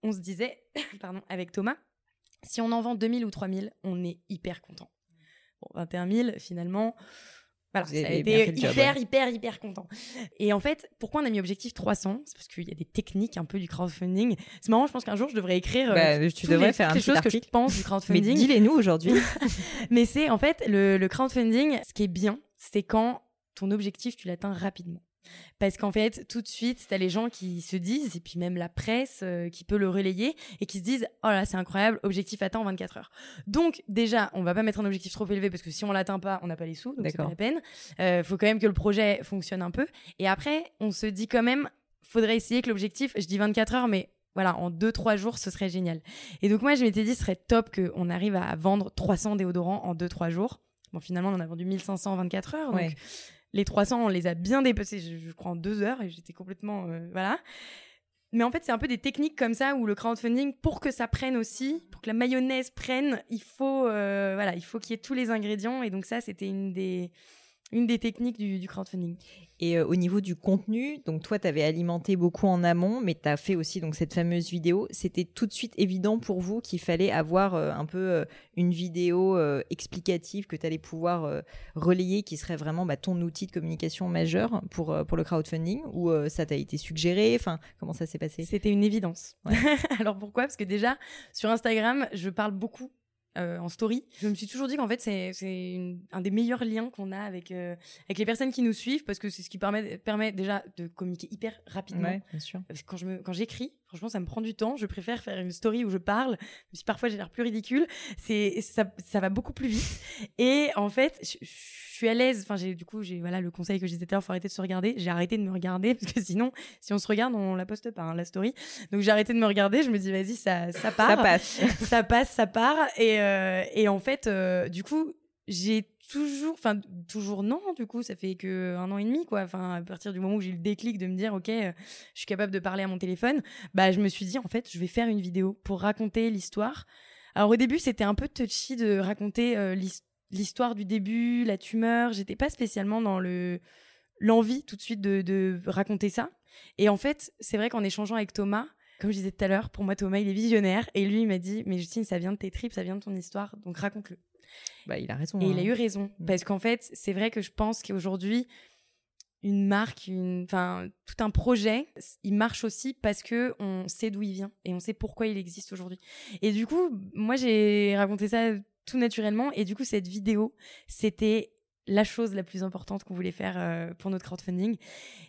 on se disait, pardon, avec Thomas, si on en vend 2000 ou 3000, on est hyper content. Bon, 21 000, finalement, voilà, ça a été hyper, hyper, hyper content. Et en fait, pourquoi on a mis objectif 300 C'est parce qu'il y a des techniques un peu du crowdfunding. C'est marrant, je pense qu'un jour, je devrais écrire euh, bah, tu devrais les, faire un choses que je pense du crowdfunding. Mais dis-les nous aujourd'hui. Mais c'est en fait le, le crowdfunding, ce qui est bien, c'est quand ton objectif, tu l'atteins rapidement. Parce qu'en fait, tout de suite, tu as les gens qui se disent, et puis même la presse euh, qui peut le relayer, et qui se disent, oh là, c'est incroyable, objectif atteint en 24 heures. Donc, déjà, on va pas mettre un objectif trop élevé, parce que si on l'atteint pas, on n'a pas les sous, donc c'est pas la peine. Euh, faut quand même que le projet fonctionne un peu. Et après, on se dit quand même, faudrait essayer que l'objectif, je dis 24 heures, mais voilà, en 2-3 jours, ce serait génial. Et donc moi, je m'étais dit, ce serait top qu'on arrive à vendre 300 déodorants en 2-3 jours. Bon, finalement, on a vendu 1500 en 24 heures. Donc, les 300, on les a bien dépassés, je, crois, en deux heures et j'étais complètement. Euh, voilà. Mais en fait, c'est un peu des techniques comme ça où le crowdfunding, pour que ça prenne aussi, pour que la mayonnaise prenne, il faut, euh, voilà, il faut qu'il y ait tous les ingrédients. Et donc ça, c'était une des, une des techniques du, crowdfunding. Et euh, au niveau du contenu, donc toi, tu avais alimenté beaucoup en amont, mais tu as fait aussi donc cette fameuse vidéo. C'était tout de suite évident pour vous qu'il fallait avoir euh, un peu euh, une vidéo explicative que tu allais pouvoir relayer, qui serait vraiment bah, ton outil de communication majeur pour, pour le crowdfunding, ou ça t'a été suggéré? Enfin, comment ça s'est passé? C'était une évidence. Alors pourquoi? Parce que déjà, sur Instagram, je parle beaucoup euh, en story. Je me suis toujours dit qu'en fait c'est un des meilleurs liens qu'on a avec euh, avec les personnes qui nous suivent parce que c'est ce qui permet permet déjà de communiquer hyper rapidement. Ouais, bien sûr. Parce que quand je me quand j'écris, franchement ça me prend du temps. Je préfère faire une story où je parle, même si parfois j'ai l'air plus ridicule. C'est ça ça va beaucoup plus vite. Et en fait je, je suis à l'aise. Enfin, j'ai du coup, j'ai voilà le conseil que disais tout à l'heure, faut arrêter de se regarder. J'ai arrêté de me regarder parce que sinon, si on se regarde, on la poste pas hein, la story. Donc j'ai arrêté de me regarder. Je me dis vas-y, ça ça part, ça passe, ça passe, ça part. Et euh, et en fait, euh, du coup, j'ai toujours, enfin toujours non. Du coup, ça fait que un an et demi quoi. Enfin, à partir du moment où j'ai eu le déclic de me dire ok, euh, je suis capable de parler à mon téléphone, bah je me suis dit en fait, je vais faire une vidéo pour raconter l'histoire. Alors au début, c'était un peu touchy de raconter l'histoire l'histoire du début, la tumeur. J'étais pas spécialement dans le l'envie tout de suite de, raconter ça. Et en fait, c'est vrai qu'en échangeant avec Thomas, comme je disais tout à l'heure, pour moi Thomas il est visionnaire et lui il m'a dit mais Justine ça vient de tes tripes, ça vient de ton histoire, donc raconte-le. Bah il a raison. Et il a hein. eu raison mm. parce qu'en fait c'est vrai que je pense qu'aujourd'hui une marque, une, enfin tout un projet, il marche aussi parce que on sait d'où il vient et on sait pourquoi il existe aujourd'hui. Et du coup, moi j'ai raconté ça tout naturellement. Et du coup, cette vidéo, c'était la chose la plus importante qu'on voulait faire euh, pour notre crowdfunding.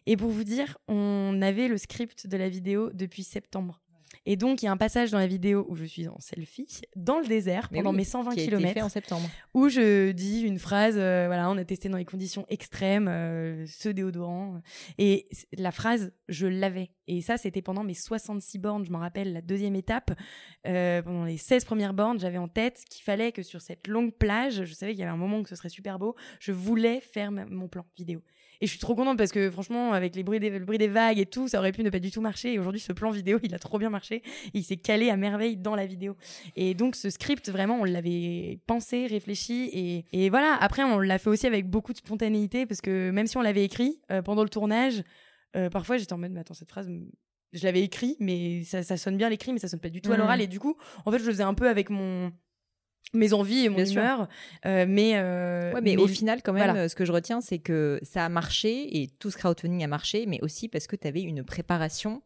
Et pour vous dire, on avait le script de la vidéo depuis septembre. Et donc, il y a un passage dans la vidéo où je suis en selfie, dans le désert, pendant mes 120 km. en septembre. Où je dis une phrase, euh, voilà, on a testé dans les conditions extrêmes, euh, ce déodorant. Et la phrase, je l'avais. Et ça, c'était pendant mes 66 bornes, je m'en rappelle, la deuxième étape. Euh, pendant les 16 premières bornes, j'avais en tête qu'il fallait que sur cette longue plage, je savais qu'il y avait un moment où ce serait super beau, je voulais faire mon plan vidéo. Et je suis trop contente parce que franchement, avec les bruits des, le bruit des vagues et tout, ça aurait pu ne pas du tout marcher. Et aujourd'hui, ce plan vidéo, il a trop bien marché. il s'est calé à merveille dans la vidéo. Et donc, ce script, vraiment, on l'avait pensé, réfléchi. Et, et voilà, après, on l'a fait aussi avec beaucoup de spontanéité parce que même si on l'avait écrit euh, pendant le tournage, euh, parfois j'étais en mode, mais attends, cette phrase, je l'avais écrit, mais ça, ça sonne bien l'écrit, mais ça sonne pas du tout à mmh. l'oral. Et du coup, en fait, je le faisais un peu avec mon mes envies et mon humeur. Euh, mais, euh, mais, au final, quand même, ce que je retiens, c'est que ça a marché et tout ce crowdfunding a marché, mais aussi parce que tu avais une préparation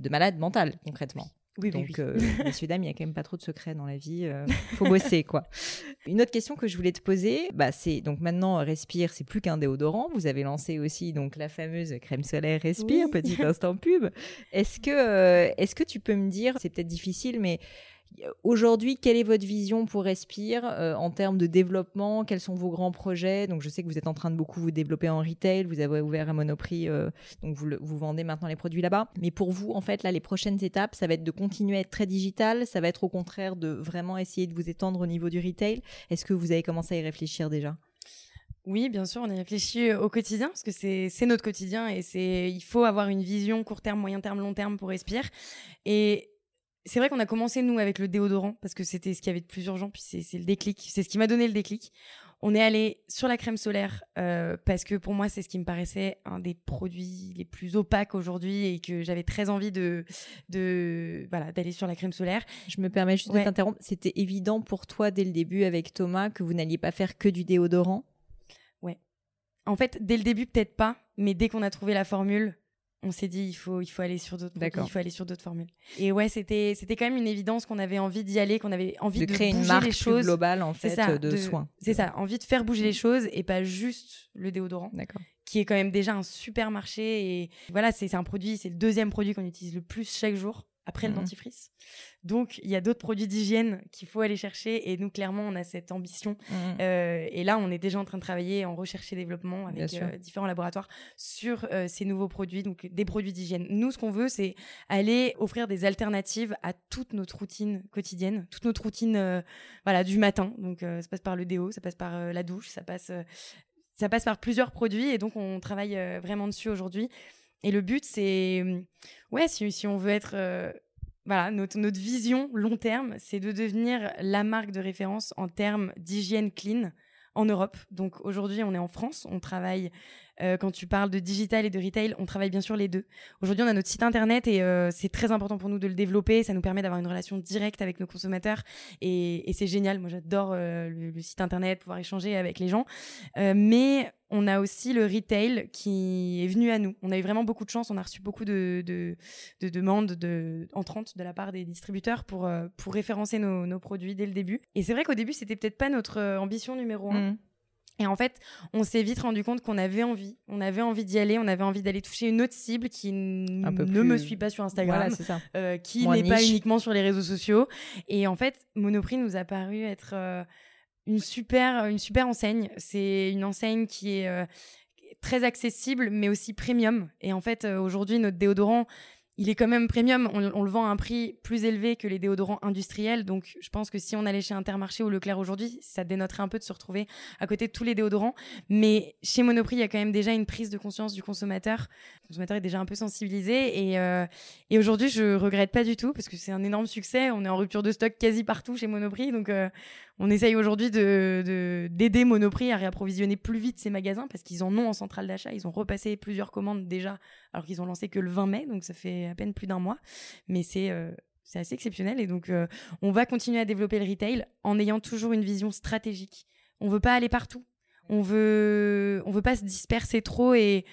de malade mentale, concrètement. Oui, Donc, oui. Euh, messieurs, dames, il n'y a quand même pas trop de secrets dans la vie. Il euh, faut bosser, quoi. Une autre question que je voulais te poser, bah, c'est donc maintenant, Respire, c'est plus qu'un déodorant. Vous avez lancé aussi donc la fameuse crème solaire Respire, petit instant pub. Est-ce que, euh, est-ce que tu peux me dire, c'est peut-être difficile, mais Aujourd'hui, quelle est votre vision pour Respire euh, en termes de développement? Quels sont vos grands projets? Donc, je sais que vous êtes en train de beaucoup vous développer en retail. Vous avez ouvert un Monoprix, euh, donc vous, vous vendez maintenant les produits là-bas. Mais pour vous, en fait, là, les prochaines étapes, ça va être de continuer à être très digital. Ça va être au contraire de vraiment essayer de vous étendre au niveau du retail. Est-ce que vous avez commencé à y réfléchir déjà? Oui, bien sûr, on y réfléchit au quotidien parce que c'est notre quotidien et c'est il faut avoir une vision court terme, moyen terme, long terme pour Respire. Et c'est vrai qu'on a commencé nous avec le déodorant parce que c'était ce qui avait de plus urgent puis c'est le déclic. C'est ce qui m'a donné le déclic. On est allé sur la crème solaire euh, parce que pour moi c'est ce qui me paraissait un des produits les plus opaques aujourd'hui et que j'avais très envie de de voilà d'aller sur la crème solaire. Je me permets juste de t'interrompre. C'était évident pour toi dès le début avec Thomas que vous n'alliez pas faire que du déodorant? Ouais. En fait dès le début peut-être pas mais dès qu'on a trouvé la formule on s'est dit il faut il faut aller sur d'autres il faut aller sur d'autres formules. Et ouais c'était c'était quand même une évidence qu'on avait envie d'y aller qu'on avait envie de, créer une marque les choses. globale en fait de, soins. c'est ça envie de faire bouger les choses et pas juste le déodorant d'accord. qui est quand même déjà un super marché et voilà c'est un produit c'est le deuxième produit qu'on utilise le plus chaque jour après le mhm. dentifrice. Donc, il y a d'autres produits d'hygiène qu'il faut aller chercher. Et nous, clairement, on a cette ambition. Mhm. Euh, et là, on est déjà en train de travailler en recherche et développement avec euh, différents laboratoires sur euh, ces nouveaux produits, donc des produits d'hygiène. Nous, ce qu'on veut, c'est aller offrir des alternatives à toute notre routine quotidienne, toute notre routine voilà, du matin. Donc, ça passe par le déo, ça passe par la douche, ça passe, ça passe par plusieurs produits. Et donc, on travaille vraiment dessus aujourd'hui. Et le but, c'est, ouais, si, si on veut être, euh, voilà, notre, notre vision long terme, c'est de devenir la marque de référence en termes d'hygiène clean en Europe. Donc aujourd'hui, on est en France, on travaille euh, quand tu parles de digital et de retail, on travaille bien sûr les deux. Aujourd'hui, on a notre site internet et euh, c'est très important pour nous de le développer. Ça nous permet d'avoir une relation directe avec nos consommateurs et, c'est génial. Moi, j'adore euh, le, site internet, pouvoir échanger avec les gens. mais on a aussi le retail qui est venu à nous. On a eu vraiment beaucoup de chance. On a reçu beaucoup de, de, de demandes de, entrantes de la part des distributeurs pour, référencer nos, produits dès le début. Et c'est vrai qu'au début, c'était peut-être pas notre ambition numéro un. Mmh. Et en fait, on s'est vite rendu compte qu'on avait envie, on avait envie d'y aller, on avait envie d'aller toucher une autre cible qui ne me suit pas sur Instagram, euh, qui n'est pas uniquement sur les réseaux sociaux. Et en fait, Monoprix nous a paru être euh, une super, une super enseigne. C'est une enseigne qui est euh, très accessible, mais aussi premium. Et en fait, aujourd'hui, notre déodorant, il est quand même premium. On, le vend à un prix plus élevé que les déodorants industriels. Donc, je pense que si on allait chez Intermarché ou Leclerc aujourd'hui, ça dénoterait un peu de se retrouver à côté de tous les déodorants. Mais chez Monoprix, il y a quand même déjà une prise de conscience du consommateur. Le consommateur est déjà un peu sensibilisé. Et, euh, et aujourd'hui, je regrette pas du tout parce que c'est un énorme succès. On est en rupture de stock quasi partout chez Monoprix. Donc, euh, on essaye aujourd'hui de d'aider Monoprix à réapprovisionner plus vite ses magasins parce qu'ils en ont en centrale d'achat. Ils ont repassé plusieurs commandes déjà alors qu'ils ont lancé que le 20 mai, donc ça fait à peine plus d'un mois. Mais c'est euh, assez exceptionnel et donc euh, on va continuer à développer le retail en ayant toujours une vision stratégique. On veut pas aller partout. On veut on veut pas se disperser trop et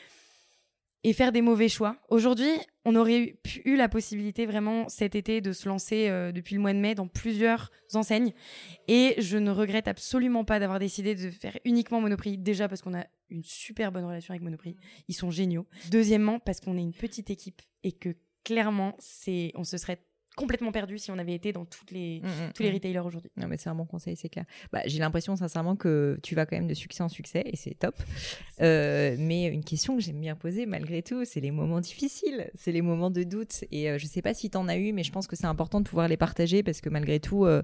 et faire des mauvais choix. Aujourd'hui, on aurait eu la possibilité vraiment cet été de se lancer euh, depuis le mois de mai dans plusieurs enseignes. Et je ne regrette absolument pas d'avoir décidé de faire uniquement Monoprix. Déjà parce qu'on a une super bonne relation avec Monoprix. Ils sont géniaux. Deuxièmement, parce qu'on est une petite équipe et que clairement, c'est, on se serait complètement perdu si on avait été dans toutes les, mm, mm, tous les mm. retailers aujourd'hui. Non, mais c'est un bon conseil, c'est clair. Bah, j'ai l'impression sincèrement que tu vas quand même de succès en succès et c'est top. Euh, mais une question que j'aime bien poser malgré tout, c'est les moments difficiles, c'est les moments de doute. Et euh, je sais pas si tu en as eu, mais je pense que c'est important de pouvoir les partager parce que malgré tout, euh,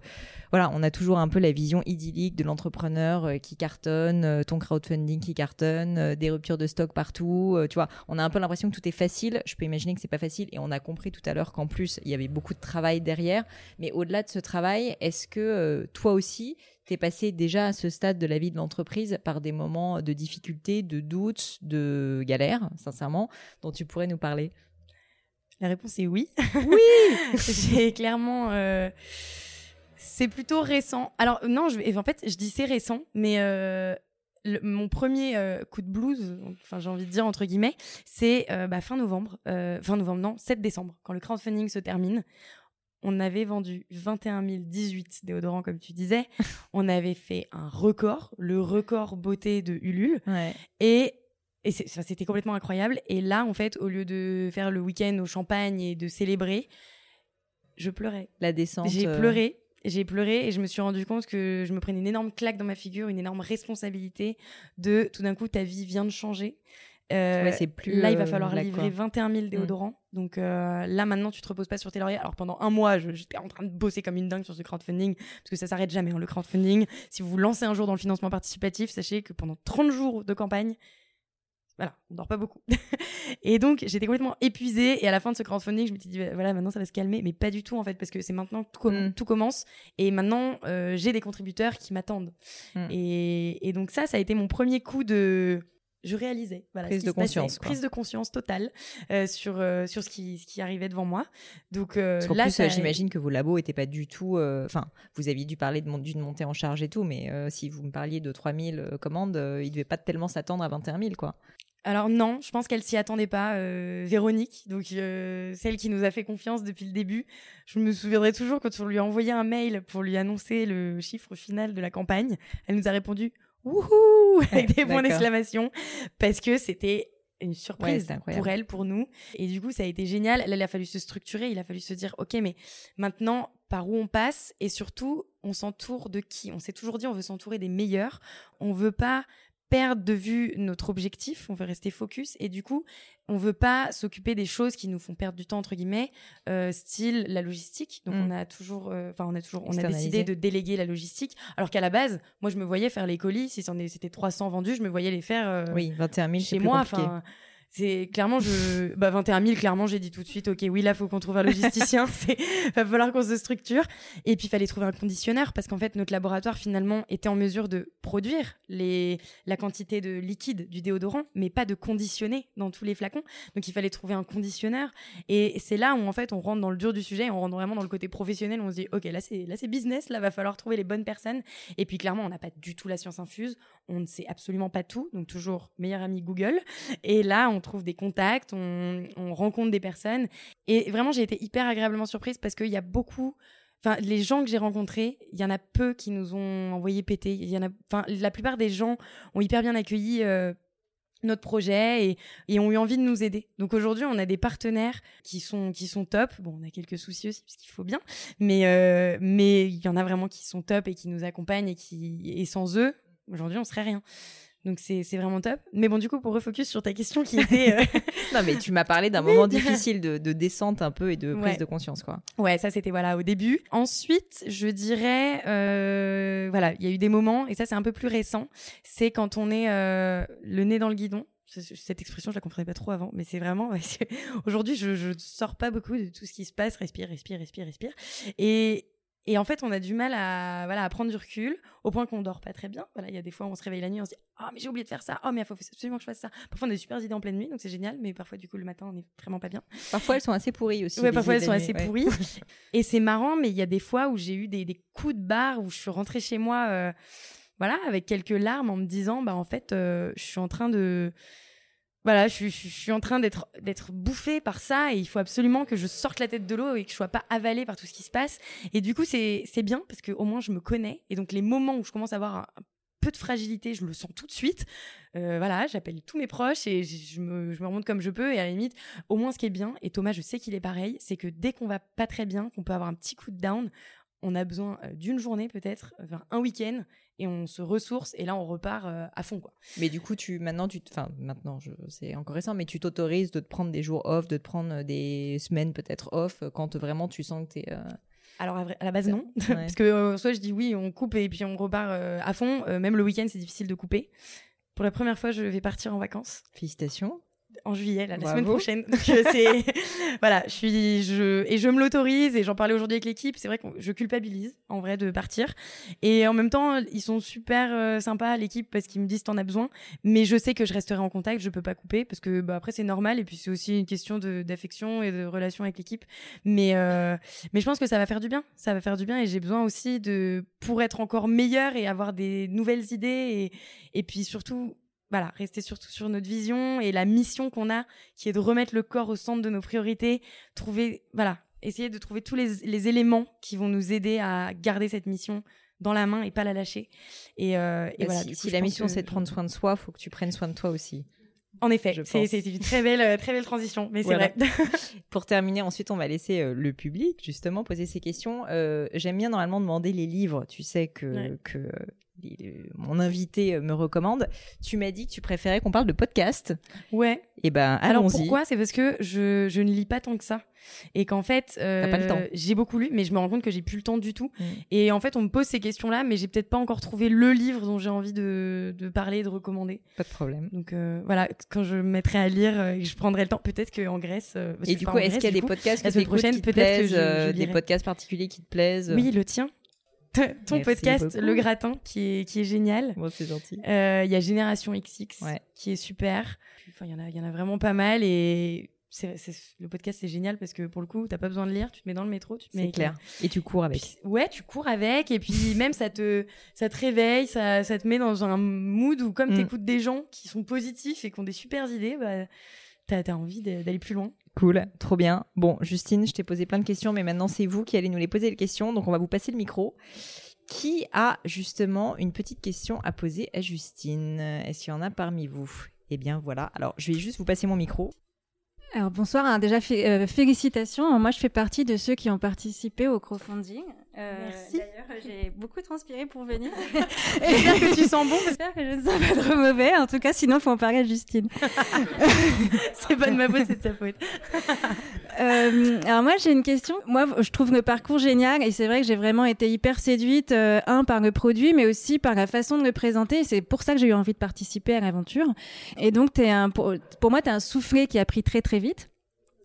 voilà, on a toujours un peu la vision idyllique de l'entrepreneur qui cartonne, ton crowdfunding qui cartonne, des ruptures de stock partout. tu vois, on a un peu l'impression que tout est facile. Je peux imaginer que c'est pas facile et on a compris tout à l'heure qu'en plus il y avait beaucoup de travail derrière. Mais au-delà de ce travail, est-ce que euh, toi aussi, tu es passé déjà à ce stade de la vie de l'entreprise par des moments de difficulté, de doute, de galère, sincèrement, dont tu pourrais nous parler? La réponse est oui. Oui J'ai clairement... Euh, c'est plutôt récent. Alors non, je, en fait, je dis c'est récent, mais euh, mon premier coup de blues, enfin j'ai envie de dire entre guillemets, c'est bah, fin novembre, fin novembre non, 7 décembre, quand le crowdfunding se termine on avait vendu 21 018 déodorants, comme tu disais. on avait fait un record, le record beauté de Ulule. Et, et c'était complètement incroyable. Et là, en fait, au lieu de faire le week-end au champagne et de célébrer, je pleurais. La descente. J'ai euh, pleuré. J'ai pleuré et je me suis rendu compte que je me prenais une énorme claque dans ma figure, une énorme responsabilité de tout d'un coup ta vie vient de changer. Euh, plus là, il va euh, falloir livrer 21 000 mm. déodorants. Donc euh, là, maintenant, tu te reposes pas sur tes lauriers. Alors pendant un mois, j'étais en train de bosser comme une dingue sur ce crowdfunding parce que ça s'arrête jamais. Hein, le crowdfunding, si vous vous lancez un jour dans le financement participatif, sachez que pendant 30 jours de campagne, voilà, on dort pas beaucoup. et donc, j'étais complètement épuisée. Et à la fin de ce crowdfunding, je me suis dit, voilà, maintenant ça va se calmer. Mais pas du tout, en fait, parce que c'est maintenant que tout, mm. tout, commence. Et maintenant, j'ai des contributeurs qui m'attendent. Mm. Et, et, donc, ça, ça a été mon premier coup de je réalisais. Voilà, prise de conscience. Prise de conscience totale euh, sur euh, sur ce qui ce qui arrivait devant moi. Donc euh, Parce là, plus, ça... j'imagine que vos labos étaient pas du tout. Euh, enfin, vous aviez dû parler d'une montée en charge et tout, mais si vous me parliez de 3000 commandes, ils devaient pas tellement s'attendre à 21 000, quoi. Alors non, je pense qu'elle s'y attendait pas, Véronique, donc celle qui nous a fait confiance depuis le début. Je me souviendrai toujours quand on lui a envoyé un mail pour lui annoncer le chiffre final de la campagne, elle nous a répondu wouhou avec des points d'exclamation parce que c'était une surprise pour elle, pour nous. Et du coup, ça a été génial. Là, il a fallu se structurer, il a fallu se dire, OK, mais maintenant, par où on passe? Et surtout, on s'entoure de qui? On s'est toujours dit, on veut s'entourer des meilleurs. On veut pas perdre de vue notre objectif, on veut rester focus et du coup, on veut pas s'occuper des choses qui nous font perdre du temps entre guillemets, euh, style la logistique. Donc mm. on a toujours, euh, enfin on a toujours, on a décidé de déléguer la logistique. Alors qu'à la base, moi je me voyais faire les colis, si c'était 300 vendus, je me voyais les faire. Euh, oui, 21 000 chez moi. Enfin, c'est clairement je bah 21 000 clairement j'ai dit tout de suite ok oui là faut qu'on trouve un logisticien c'est va falloir qu'on se structure. Et puis il fallait trouver un conditionneur parce qu'en fait notre laboratoire finalement était en mesure de produire les la quantité de liquide du déodorant mais pas de conditionner dans tous les flacons. Donc il fallait trouver un conditionneur. Et c'est là où en fait on rentre dans le dur du sujet on rentre vraiment dans le côté professionnel on se dit ok là c'est là c'est business là va falloir trouver les bonnes personnes. Et puis clairement on n'a pas du tout la science infuse on ne sait absolument pas tout donc toujours meilleur ami Google. Et là on trouve des contacts, on, rencontre des personnes. Et vraiment, j'ai été hyper agréablement surprise parce qu'il y a beaucoup enfin les gens que j'ai rencontrés, il y en a peu qui nous ont envoyé péter. Y a, enfin la plupart des gens ont hyper bien accueilli euh, notre projet et, ont eu envie de nous aider. Donc aujourd'hui, on a des partenaires qui sont qui sont top. Bon, on a quelques soucis aussi parce qu'il faut bien, mais euh, mais il y en a vraiment qui sont top et qui nous accompagnent et qui et sans eux, aujourd'hui, on serait rien. Donc c'est vraiment top. Mais bon, du coup, pour refocus sur ta question qui était... Euh, non, mais tu m'as parlé d'un moment difficile de, de, descente un peu et de prise de conscience, quoi. Ouais, ça c'était voilà au début. Ensuite, je dirais, euh, voilà, il y a eu des moments, et ça c'est un peu plus récent, c'est quand on est euh, le nez dans le guidon. Cette expression, je la comprenais pas trop avant, mais c'est vraiment. Aujourd'hui, je, je sors pas beaucoup de tout ce qui se passe. Respire, respire, respire, respire. Et, et en fait, on a du mal à voilà à prendre du recul au point qu'on dort pas très bien. Voilà, il y a des fois où on se réveille la nuit, on se dit ah mais j'ai oublié de faire ça. Oh mais il faut absolument que je fasse ça. Parfois on a des super idées en pleine nuit, donc c'est génial. Mais parfois du coup le matin on est vraiment pas bien. Parfois elles sont assez pourries aussi. Ouais, parfois elles sont assez pourries. et c'est marrant, mais il y a des fois où j'ai eu des, des, coups de barre où je suis rentrée chez moi, euh, voilà, avec quelques larmes en me disant bah en fait euh, je suis en train de voilà, je, je, suis en train d'être d'être bouffée par ça et il faut absolument que je sorte la tête de l'eau et que je sois pas avalée par tout ce qui se passe. Et du coup, c'est c'est bien parce que au moins je me connais et donc les moments où je commence à avoir un, peu de fragilité, je le sens tout de suite. Euh, voilà, j'appelle tous mes proches et je me, je me remonte comme je peux. Et à la limite, au moins ce qui est bien, et Thomas, je sais qu'il est pareil, c'est que dès qu'on va pas très bien, qu'on peut avoir un petit coup de down, on a besoin euh, d'une journée peut-être, enfin un week-end, et on se ressource, et là on repart euh, à fond quoi. Mais du coup, tu maintenant, tu, enfin maintenant, c'est encore récent, mais tu t'autorises de te prendre des jours off, de te prendre euh, des semaines peut-être off quand vraiment tu sens que t'es. Euh... Alors à, la base non, parce que soit je dis oui, on coupe et puis on repart à fond. même le week-end c'est difficile de couper. Pour la première fois, je vais partir en vacances. Félicitations en juillet, la semaine prochaine. Donc euh, c'est voilà, je suis je et je me l'autorise et j'en parlais aujourd'hui avec l'équipe. C'est vrai que je culpabilise en vrai de partir et en même temps ils sont super euh, sympas l'équipe parce qu'ils me disent t'en as besoin, mais je sais que je resterai en contact, je peux pas couper parce que bah après c'est normal et puis c'est aussi une question de d'affection et de relation avec l'équipe. Mais euh, mais je pense que ça va faire du bien, ça va faire du bien et j'ai besoin aussi de pour être encore meilleur et avoir des nouvelles idées et et puis surtout voilà, rester surtout sur notre vision et la mission qu'on a, qui est de remettre le corps au centre de nos priorités, trouver, voilà, essayer de trouver tous les, les éléments qui vont nous aider à garder cette mission dans la main et pas la lâcher. Et, euh, et Bah, voilà, si, coup, la mission que- c'est de prendre soin de soi, faut que tu prennes soin de toi aussi. En effet, c'est une très belle, très belle transition, mais Voilà. c'est vrai. Pour terminer, ensuite, on va laisser euh, le public justement poser ses questions. Euh, J'aime bien normalement demander les livres. Tu sais que, Ouais. que les- mon invité euh, me recommande. Tu m'as dit que tu préférais qu'on parle de podcast. ouais. Eh ben, Alors allons-y. pourquoi? C'est parce que je, je ne lis pas tant que ça. Et qu'en fait, euh, j'ai beaucoup lu, mais je me rends compte que j'ai plus le temps du tout. Mm. Et en fait, on me pose ces questions-là, mais j'ai peut-être pas encore trouvé le livre dont j'ai envie de, de parler, de recommander. Pas de problème. Donc euh, voilà, quand je me mettrai à lire, euh, et que je prendrai le temps, peut-être qu'en Grèce. euh, Et du coup, est-ce qu'il y a des podcasts la que semaine t'écoutes prochaine, qui te peut-être que plaisent, je- je des podcasts particuliers qui te plaisent? Oui, le tien. Ton Merci podcast, beaucoup. Le Gratin, qui est, qui est génial. Bon, c'est gentil. Euh, Il y a Génération XX, Ouais. qui est super. Enfin, il y en a, y en a vraiment pas mal et c'est, c'est- le podcast c'est génial parce que pour le coup, t'as pas besoin de lire, tu te mets dans le métro, tu te mets C'est clair. Et tu cours avec. Puis, ouais, tu cours avec et puis même ça te, ça te réveille, ça, ça te met dans un mood où comme Mm. t'écoutes des gens qui sont positifs et qui ont des super idées, bah t'as, t'as envie d'aller plus loin. Cool, trop bien. Bon, Justine, je t'ai posé plein de questions, mais maintenant c'est vous qui allez nous les poser les questions, donc on va vous passer le micro. Qui a justement une petite question à poser à Justine? Est-ce qu'il y en a parmi vous? Eh bien voilà, alors je vais juste vous passer mon micro. Alors bonsoir, hein, déjà euh, félicitations. Moi je fais partie de ceux qui ont participé au crowdfunding. Euh, Merci. D'ailleurs j'ai beaucoup transpiré pour venir. J'espère que tu sens bon J'espère que je ne sens pas trop mauvais. En tout cas sinon faut en parler à Justine. c'est pas de ma faute, c'est de sa faute. Euh, alors moi j'ai une question. Moi je trouve le parcours génial et c'est vrai que j'ai vraiment été hyper séduite euh, un par le produit mais aussi par la façon de le présenter. C'est pour ça que j'ai eu envie de participer à l'aventure. Et donc un pour, pour moi t'es un soufflé qui a pris très très vite.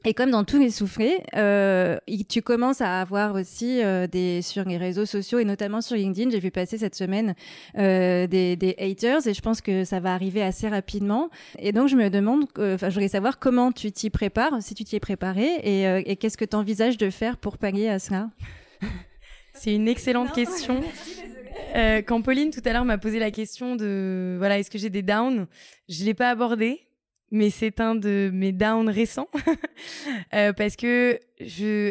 Et comme dans tous les soufflés, euh, tu commences à avoir aussi euh, des sur les réseaux sociaux et notamment sur LinkedIn. J'ai vu passer cette semaine euh, des, des haters et je pense que ça va arriver assez rapidement. Et donc je me demande, euh, enfin je voudrais savoir comment tu t'y prépares, si tu t'y es préparé et, euh, et qu'est-ce que tu envisages de faire pour pallier à cela? C'est une excellente question. Euh, quand Pauline tout à l'heure m'a posé la question de voilà est-ce que j'ai des downs, je l'ai pas abordé, mais c'est un de mes downs récents Euh, parce que je,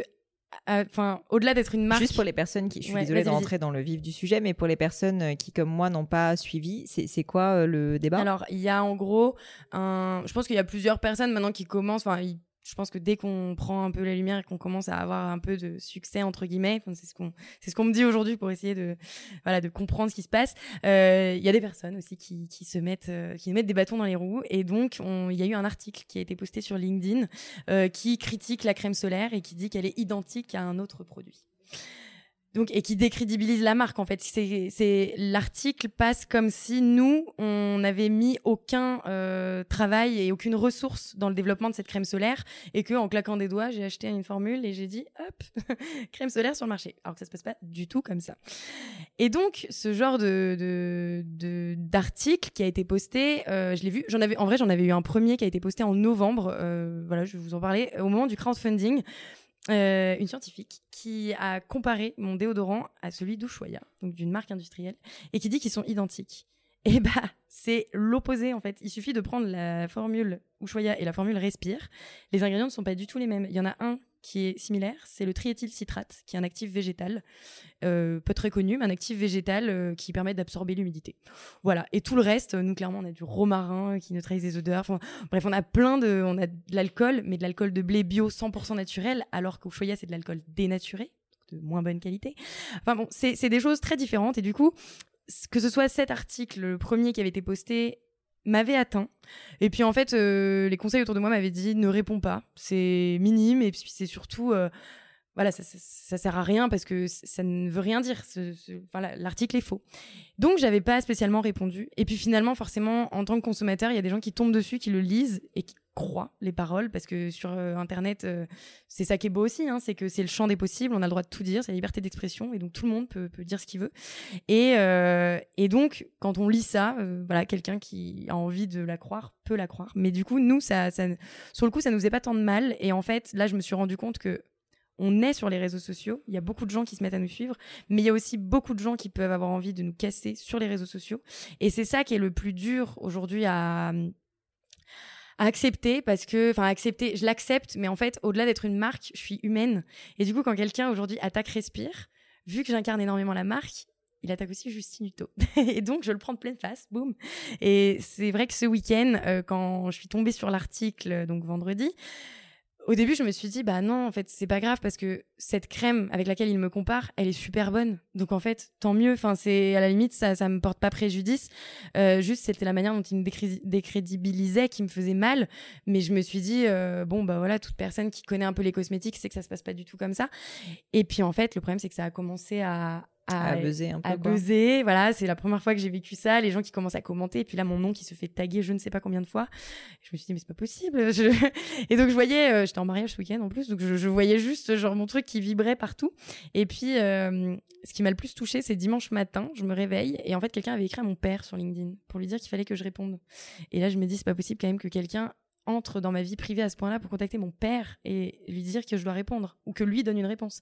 euh, enfin au-delà d'être une marque, Juste pour les personnes qui, je suis Ouais, désolée de rentrer dans le vif du sujet, mais pour les personnes euh, qui comme moi n'ont pas suivi, c'est quoi euh, le débat? Alors, il y a en gros un. Je pense qu'il y a plusieurs personnes maintenant qui commencent. Enfin, il- je pense que dès qu'on prend un peu la lumière et qu'on commence à avoir un peu de succès entre guillemets, c'est ce qu'on c'est ce qu'on me dit aujourd'hui pour essayer de voilà de comprendre ce qui se passe. Euh, Il y a des personnes aussi qui, qui se mettent euh, qui mettent des bâtons dans les roues et donc on- il y a eu un article qui a été posté sur LinkedIn euh, qui critique la crème solaire et qui dit qu'elle est identique à un autre produit. Donc, et qui décrédibilise la marque en fait. C'est, l'article passe comme si nous on n'avait mis aucun euh, travail et aucune ressource dans le développement de cette crème solaire et que en claquant des doigts j'ai acheté une formule et j'ai dit hop crème solaire sur le marché. Alors que ça se passe pas du tout comme ça. Et donc ce genre de d'article qui a été posté, euh, je l'ai vu. J'en avais en vrai j'en avais eu un premier qui a été posté en novembre. Euh, voilà je vais vous en parler au moment du crowdfunding euh, une scientifique qui a comparé mon déodorant à celui d'Ushuaïa, donc d'une marque industrielle, et qui dit qu'ils sont identiques. Et bah, c'est l'opposé en fait. Il suffit de prendre la formule Ushuaïa et la formule Respire. Les ingrédients ne sont pas du tout les mêmes. Il y en a un qui est similaire, c'est le triéthylcitrate, qui est un actif végétal, euh, pas très connu, mais un actif végétal euh, qui permet d'absorber l'humidité. Voilà. Et tout le reste, euh, nous clairement, on a du romarin qui neutralise les odeurs. Bref, on a plein de, on a de l'alcool, mais de l'alcool de blé bio 100% naturel, alors qu'au Choya c'est de l'alcool dénaturé, de moins bonne qualité. Enfin bon, c'est des choses très différentes et du coup, que ce soit cet article, le premier qui avait été posté, m'avait atteint. Et puis en fait, euh, les conseils autour de moi m'avaient dit ne réponds pas, c'est minime et puis c'est surtout euh, voilà, ça, ça, sert à rien parce que ça ne veut rien dire. L'article est faux. Donc j'avais pas spécialement répondu. Et puis finalement, forcément, en tant que consommateur, il y a des gens qui tombent dessus, qui le lisent et qui croient les paroles parce que sur euh, internet euh, c'est ça qui est beau aussi hein, c'est que c'est le champ des possibles on a le droit de tout dire c'est la liberté d'expression et donc tout le monde peut, peut dire ce qu'il veut et euh, et donc quand on lit ça voilà quelqu'un qui a envie de la croire peut la croire mais du coup nous ça, ça sur le coup ça nous faisait pas tant de mal et en fait là je me suis rendu compte que on est sur les réseaux sociaux, il y a beaucoup de gens qui se mettent à nous suivre, mais il y a aussi beaucoup de gens qui peuvent avoir envie de nous casser sur les réseaux sociaux. Et c'est ça qui est le plus dur aujourd'hui à, accepter parce que, enfin, accepter, je l'accepte, mais en fait, au-delà d'être une marque, je suis humaine. Et du coup, quand quelqu'un aujourd'hui attaque Respire, vu que j'incarne énormément la marque, il attaque aussi Justine Hutto. et donc, je le prends de pleine face, boum. Et c'est vrai que ce week-end, euh, quand je suis tombée sur l'article, donc vendredi, au début, je me suis dit, bah non, en fait, c'est pas grave parce que cette crème avec laquelle il me compare, elle est super bonne. Donc en fait, tant mieux. Enfin, c'est à la limite, ça, ça me porte pas préjudice. Euh, juste, c'était la manière dont il me décrédibilisait qui me faisait mal. Mais je me suis dit, euh, bon, bah voilà, toute personne qui connaît un peu les cosmétiques sait que ça se passe pas du tout comme ça. Et puis en fait, le problème, c'est que ça a commencé à, à, à buzzer un peu. À buzzer, voilà, c'est la première fois que j'ai vécu ça. Les gens qui commencent à commenter, et puis là, mon nom qui se fait taguer je ne sais pas combien de fois. Je me suis dit, mais c'est pas possible. Je... Et donc, je voyais, euh, j'étais en mariage ce week-end en plus, donc je, je, voyais juste, genre, mon truc qui vibrait partout. Et puis, euh, ce qui m'a le plus touché, c'est dimanche matin, je me réveille, et en fait, quelqu'un avait écrit à mon père sur LinkedIn pour lui dire qu'il fallait que je réponde. Et là, je me dis, c'est pas possible quand même que quelqu'un entre dans ma vie privée à ce point-là pour contacter mon père et lui dire que je dois répondre ou que lui donne une réponse.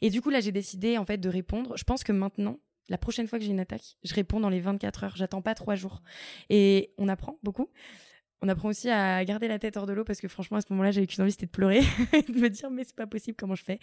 Et du coup, là, j'ai décidé en fait de répondre. Je pense que maintenant, la prochaine fois que j'ai une attaque, je réponds dans les 24 heures. J'attends pas trois jours. Et on apprend beaucoup on apprend aussi à garder la tête hors de l'eau parce que franchement à ce moment-là j'avais qu'une envie c'était de pleurer de me dire mais c'est pas possible comment je fais?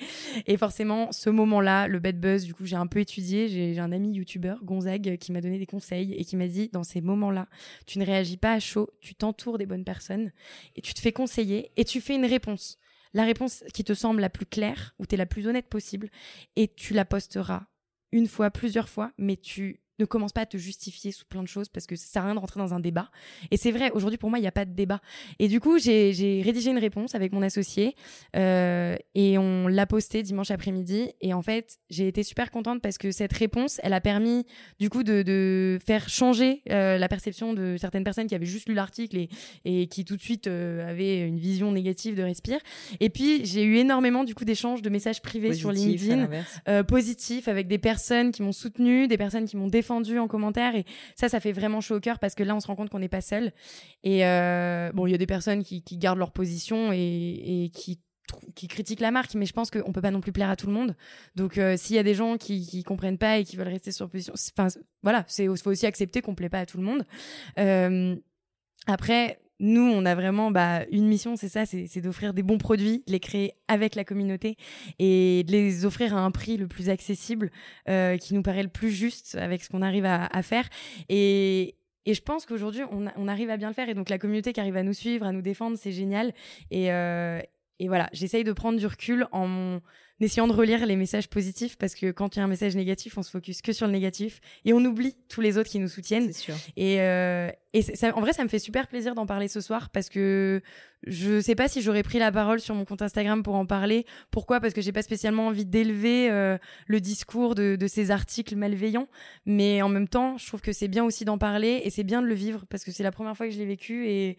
Et forcément ce moment-là le bad buzz du coup j'ai un peu étudié. J'ai un ami youtubeur Gonzague qui m'a donné des conseils et qui m'a dit dans ces moments-là tu ne réagis pas à chaud tu t'entoures des bonnes personnes et tu te fais conseiller et tu fais une réponse. La réponse qui te semble la plus claire ou tu es la plus honnête possible et tu la posteras une fois plusieurs fois mais tu ne commence pas à te justifier sous plein de choses parce que ça sert à rien de rentrer dans un débat. Et c'est vrai, aujourd'hui pour moi, il n'y a pas de débat. Et du coup, j'ai rédigé une réponse avec mon associé euh, et on l'a postée dimanche après-midi. Et en fait, j'ai été super contente parce que cette réponse, elle a permis du coup de, de faire changer euh, la perception de certaines personnes qui avaient juste lu l'article et, et qui tout de suite euh, avaient une vision négative de Respire. Et puis, j'ai eu énormément du coup d'échanges de messages privés sur LinkedIn, positifs, avec des personnes qui m'ont soutenu, des personnes qui m'ont défendu en commentaire et ça ça fait vraiment chaud au cœur parce que là on se rend compte qu'on n'est pas seul et euh, bon il y a des personnes qui, gardent leur position et, qui critiquent la marque, mais je pense qu'on peut pas non plus plaire à tout le monde. Donc, euh, s'il y a des gens qui, qui comprennent pas et qui veulent rester sur position, enfin, voilà, c'est faut aussi accepter qu'on plaît pas à tout le monde. Euh, après, nous, on a vraiment bah, une mission, c'est ça, c'est d'offrir des bons produits, de les créer avec la communauté et de les offrir à un prix le plus accessible, euh, qui nous paraît le plus juste avec ce qu'on arrive à, faire. Et, et je pense qu'aujourd'hui, on, on, arrive à bien le faire. Et donc, la communauté qui arrive à nous suivre, à nous défendre, c'est génial. Et, euh, et voilà, j'essaye de prendre du recul en essayant de relire les messages positifs parce que quand il y a un message négatif, on se focus que sur le négatif et on oublie tous les autres qui nous soutiennent. Sûr. Et, euh, et ça, en vrai, ça me fait super plaisir d'en parler ce soir parce que je sais pas si j'aurais pris la parole sur mon compte Instagram pour en parler. Pourquoi? Parce que j'ai pas spécialement envie d'élever euh, le discours de, de, ces articles malveillants, mais en même temps, je trouve que c'est bien aussi d'en parler et c'est bien de le vivre parce que c'est la première fois que je l'ai vécu et,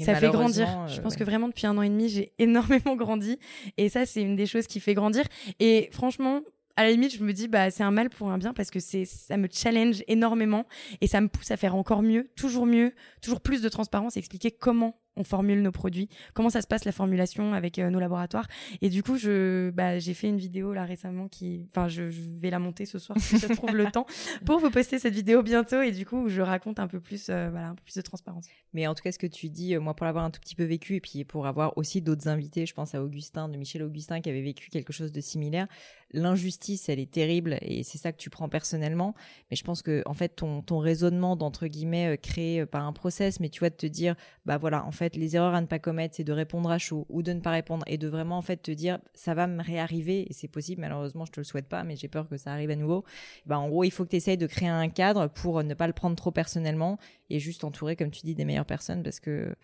ça fait grandir. je pense que vraiment depuis un an et demi, j'ai énormément grandi et ça, c'est une des choses qui fait grandir. Et franchement, à la limite, je me dis, bah, c'est un mal pour un bien parce que c'est, ça me challenge énormément et ça me pousse à faire encore mieux, toujours mieux, toujours plus de transparence et expliquer comment on formule nos produits, comment ça se passe la formulation avec euh, nos laboratoires. Et du coup, je, bah, j'ai fait une vidéo là récemment qui, enfin, je, vais la monter ce soir si je trouve le temps pour vous poster cette vidéo bientôt. Et du coup, je raconte un peu plus, euh, voilà, un peu plus de transparence. Mais en tout cas, ce que tu dis, euh, moi, pour l'avoir un tout petit peu vécu et puis pour avoir aussi d'autres invités, je pense à Augustin, de Michel Augustin, qui avait vécu quelque chose de similaire. L'injustice, elle est terrible et c'est ça que tu prends personnellement. Mais je pense que, en fait, ton, ton raisonnement d'entre guillemets créé par un process, mais tu vois, de te dire, bah voilà, en fait, les erreurs à ne pas commettre, c'est de répondre à chaud ou de ne pas répondre et de vraiment en fait te dire ça va me réarriver et c'est possible. Malheureusement, je te le souhaite pas, mais j'ai peur que ça arrive à nouveau. Bah, en gros, il faut que tu essayes de créer un cadre pour ne pas le prendre trop personnellement et juste entourer, comme tu dis, des meilleures personnes parce que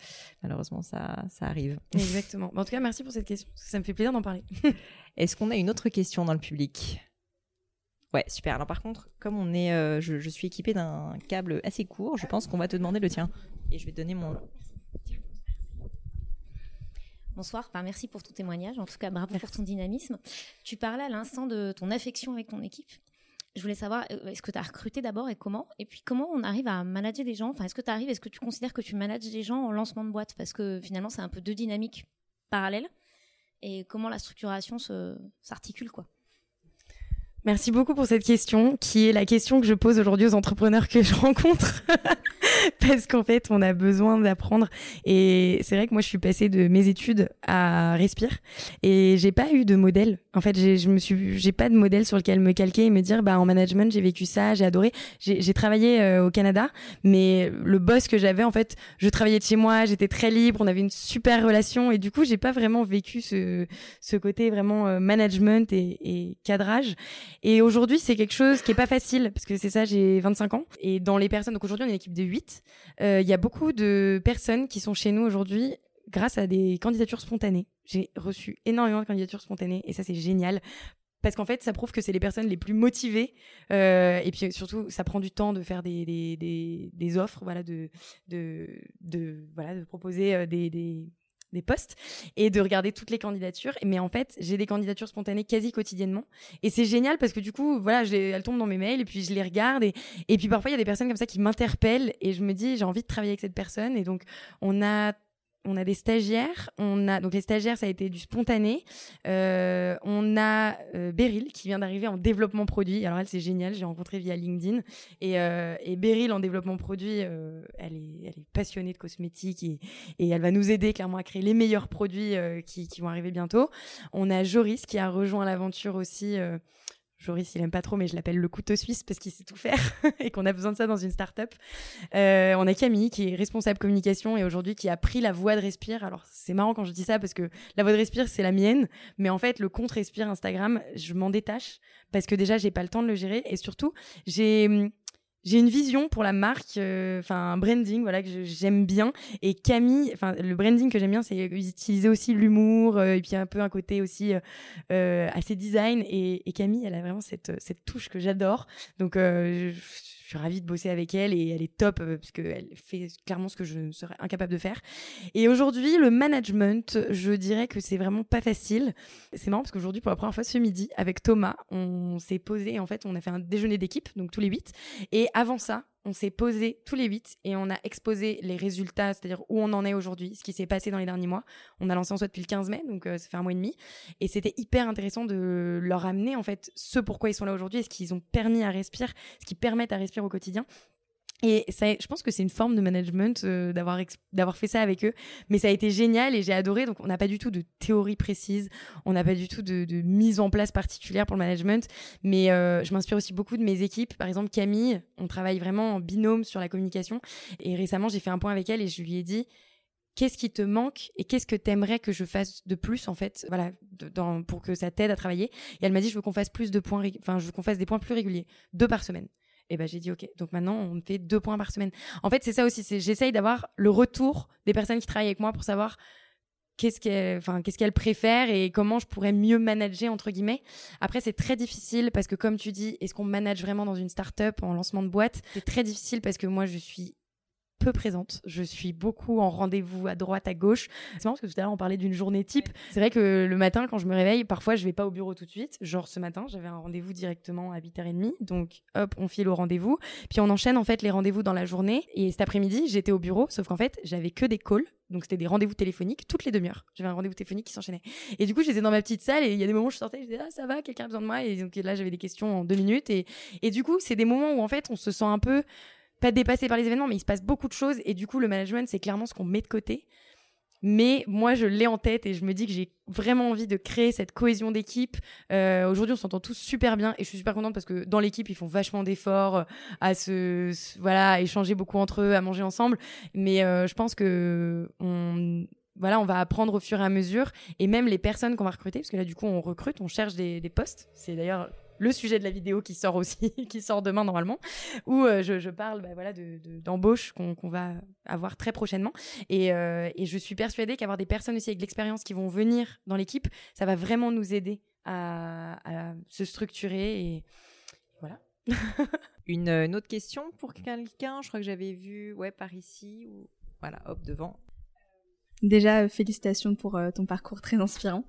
malheureusement, ça, ça arrive. Exactement. en tout cas, merci pour cette question. Ça me fait plaisir d'en parler. Est-ce qu'on a une autre question dans le public? Ouais, super. Alors par contre, comme on est, euh, je, je, suis équipée d'un câble assez court, je pense qu'on va te demander le tien. Et je vais te donner mon. Bonsoir, merci pour ton témoignage. En tout cas, bravo pour ton dynamisme. Tu parlais à l'instant de ton affection avec ton équipe. Je voulais savoir, euh, est-ce que tu as recruté d'abord et comment? Et puis, comment on arrive à manager des gens? Enfin, est-ce que tu arrives, est-ce que tu considères que tu manages des gens en lancement de boîte? Parce que finalement, c'est un peu deux dynamiques parallèles. Et comment la structuration s'articule, quoi Merci beaucoup pour cette question, qui est la question que je pose aujourd'hui aux entrepreneurs que je rencontre. parce qu'en fait, on a besoin d'apprendre. Et c'est vrai que moi, je suis passée de mes études à Respire et j'ai pas eu de modèle. En fait, je me suis, j'ai pas de modèle sur lequel me calquer et me dire, bah en management, j'ai vécu ça, j'ai adoré. J'ai travaillé euh, au Canada, mais le boss que j'avais, en fait, je travaillais de chez moi, j'étais très libre, on avait une super relation et du coup, j'ai pas vraiment vécu ce ce côté vraiment euh, management et, et cadrage. Et aujourd'hui, c'est quelque chose qui est pas facile parce que c'est ça, j'ai 25 ans et dans les personnes, donc aujourd'hui, on est une équipe de 8. Euh, il y a beaucoup de personnes qui sont chez nous aujourd'hui grâce à des candidatures spontanées. J'ai reçu énormément de candidatures spontanées et ça c'est génial parce qu'en fait ça prouve que c'est les personnes les plus motivées euh, et puis surtout ça prend du temps de faire des, offres de proposer euh, des, des postes et de regarder toutes les candidatures. Mais en fait, j'ai des candidatures spontanées quasi quotidiennement. Et c'est génial parce que du coup, voilà, elles tombent dans mes mails et puis je les regarde. Et, et puis parfois, il y a des personnes comme ça qui m'interpellent et je me dis, j'ai envie de travailler avec cette personne. Et donc, on a on a des stagiaires, on a donc les stagiaires ça a été du spontané. Euh, on a euh, Beryl qui vient d'arriver en développement produit. Alors elle c'est génial, j'ai rencontré via LinkedIn et, euh, Beryl en développement produit, elle est passionnée de cosmétiques et, elle va nous aider clairement à créer les meilleurs produits qui vont arriver bientôt. On a Joris qui a rejoint l'aventure aussi Joris, il aime pas trop, mais je l'appelle le couteau suisse parce qu'il sait tout faire et qu'on a besoin de ça dans une start-up. Euh, on a Camille qui est responsable communication et aujourd'hui qui a pris la voix de Respire. Alors c'est marrant quand je dis ça parce que la voix de Respire c'est la mienne, mais en fait le compte Respire Instagram, je m'en détache parce que déjà j'ai pas le temps de le gérer et surtout j'ai j'ai une vision pour la marque, euh, enfin un branding, voilà que j'aime bien. Et Camille, enfin le branding que j'aime bien, c'est utiliser aussi l'humour euh, et puis un peu un côté aussi euh, assez design. Et, et, Camille, elle a vraiment cette cette touche que j'adore. Donc je, je suis ravie de bosser avec elle et elle est top euh, parce qu'elle fait clairement ce que je serais incapable de faire. Et aujourd'hui, le management, je dirais que c'est vraiment pas facile. C'est marrant parce qu'aujourd'hui, pour la première fois ce midi, avec Thomas, on s'est posé, en fait, on a fait un déjeuner d'équipe, donc tous les huit. Et avant ça, on s'est posé tous les huit et on a exposé les résultats, c'est-à-dire où on en est aujourd'hui, ce qui s'est passé dans les derniers mois. On a lancé en soi depuis le 15 mai, donc euh, ça fait un mois et demi. Et c'était hyper intéressant de leur amener en fait ce pourquoi ils sont là aujourd'hui et ce qu'ils ont permis à respirer, ce qui permettent à respirer au quotidien. Et je pense que c'est une forme de management euh, d'avoir fait ça avec eux. Mais ça a été génial et j'ai adoré. Donc on n'a pas du tout de théorie précise, on n'a pas du tout de, mise en place particulière pour le management. Mais euh, je m'inspire aussi beaucoup de mes équipes. Par exemple Camille, on travaille vraiment en binôme sur la communication. Et récemment j'ai fait un point avec elle et je lui ai dit qu'est-ce qui te manque et qu'est-ce que t'aimerais que je fasse de plus en fait voilà pour que ça t'aide à travailler? Et elle m'a dit je veux qu'on fasse plus je veux qu'on fasse des points plus réguliers deux par semaine et ben j'ai dit ok. Donc maintenant on fait deux points par semaine. En fait c'est ça aussi, j'essaye d'avoir le retour des personnes qui travaillent avec moi pour savoir qu'est-ce qu'elles enfin qu'est-ce qu'elles préfèrent et comment je pourrais mieux manager entre guillemets. Après c'est très difficile parce que comme tu dis, est-ce qu'on manage vraiment dans une start-up en lancement de boîte? C'est très difficile parce que moi je suis peu présente. Je suis beaucoup en rendez-vous à droite, à gauche. C'est marrant parce que tout à l'heure on parlait d'une journée type. C'est vrai que le matin quand je me réveille, parfois je vais pas au bureau tout de suite. Genre ce matin, j'avais un rendez-vous directement à 8h30. Donc hop, on file au rendez-vous. Puis on enchaîne en fait les rendez-vous dans la journée. Et cet après-midi, j'étais au bureau, sauf qu'en fait, j'avais que des calls. Donc c'était des rendez-vous téléphoniques toutes les demi-heures. J'avais un rendez-vous téléphonique qui s'enchaînait. Et du coup, j'étais dans ma petite salle et il y a des moments où je sortais, je disais ah ça va, quelqu'un a besoin de moi? Et donc là j'avais des questions en deux minutes et et du coup, c'est des moments où en fait, on se sent un peu pas dépassé par les événements, mais il se passe beaucoup de choses et du coup le management c'est clairement ce qu'on met de côté. Mais moi je l'ai en tête et je me dis que j'ai vraiment envie de créer cette cohésion d'équipe. Euh, Aujourd'hui on s'entend tous super bien et je suis super contente parce que dans l'équipe ils font vachement d'efforts euh, à se, voilà échanger beaucoup entre eux, à manger ensemble. Mais euh, je pense que on voilà, on va apprendre au fur et à mesure. Et même les personnes qu'on va recruter, parce que là, du coup, on recrute, on cherche des, des postes. C'est d'ailleurs le sujet de la vidéo qui sort aussi, qui sort demain normalement, où euh, je, parle bah, voilà, d'embauche de, qu'on va avoir très prochainement. Et, euh, et je suis persuadée qu'avoir des personnes aussi avec l'expérience qui vont venir dans l'équipe, ça va vraiment nous aider à, se structurer. Et voilà. une, une, autre question pour quelqu'un? Je crois que j'avais vu ouais, par ici. Ou... Voilà, hop, devant. Déjà, euh, félicitations pour euh, ton parcours très inspirant.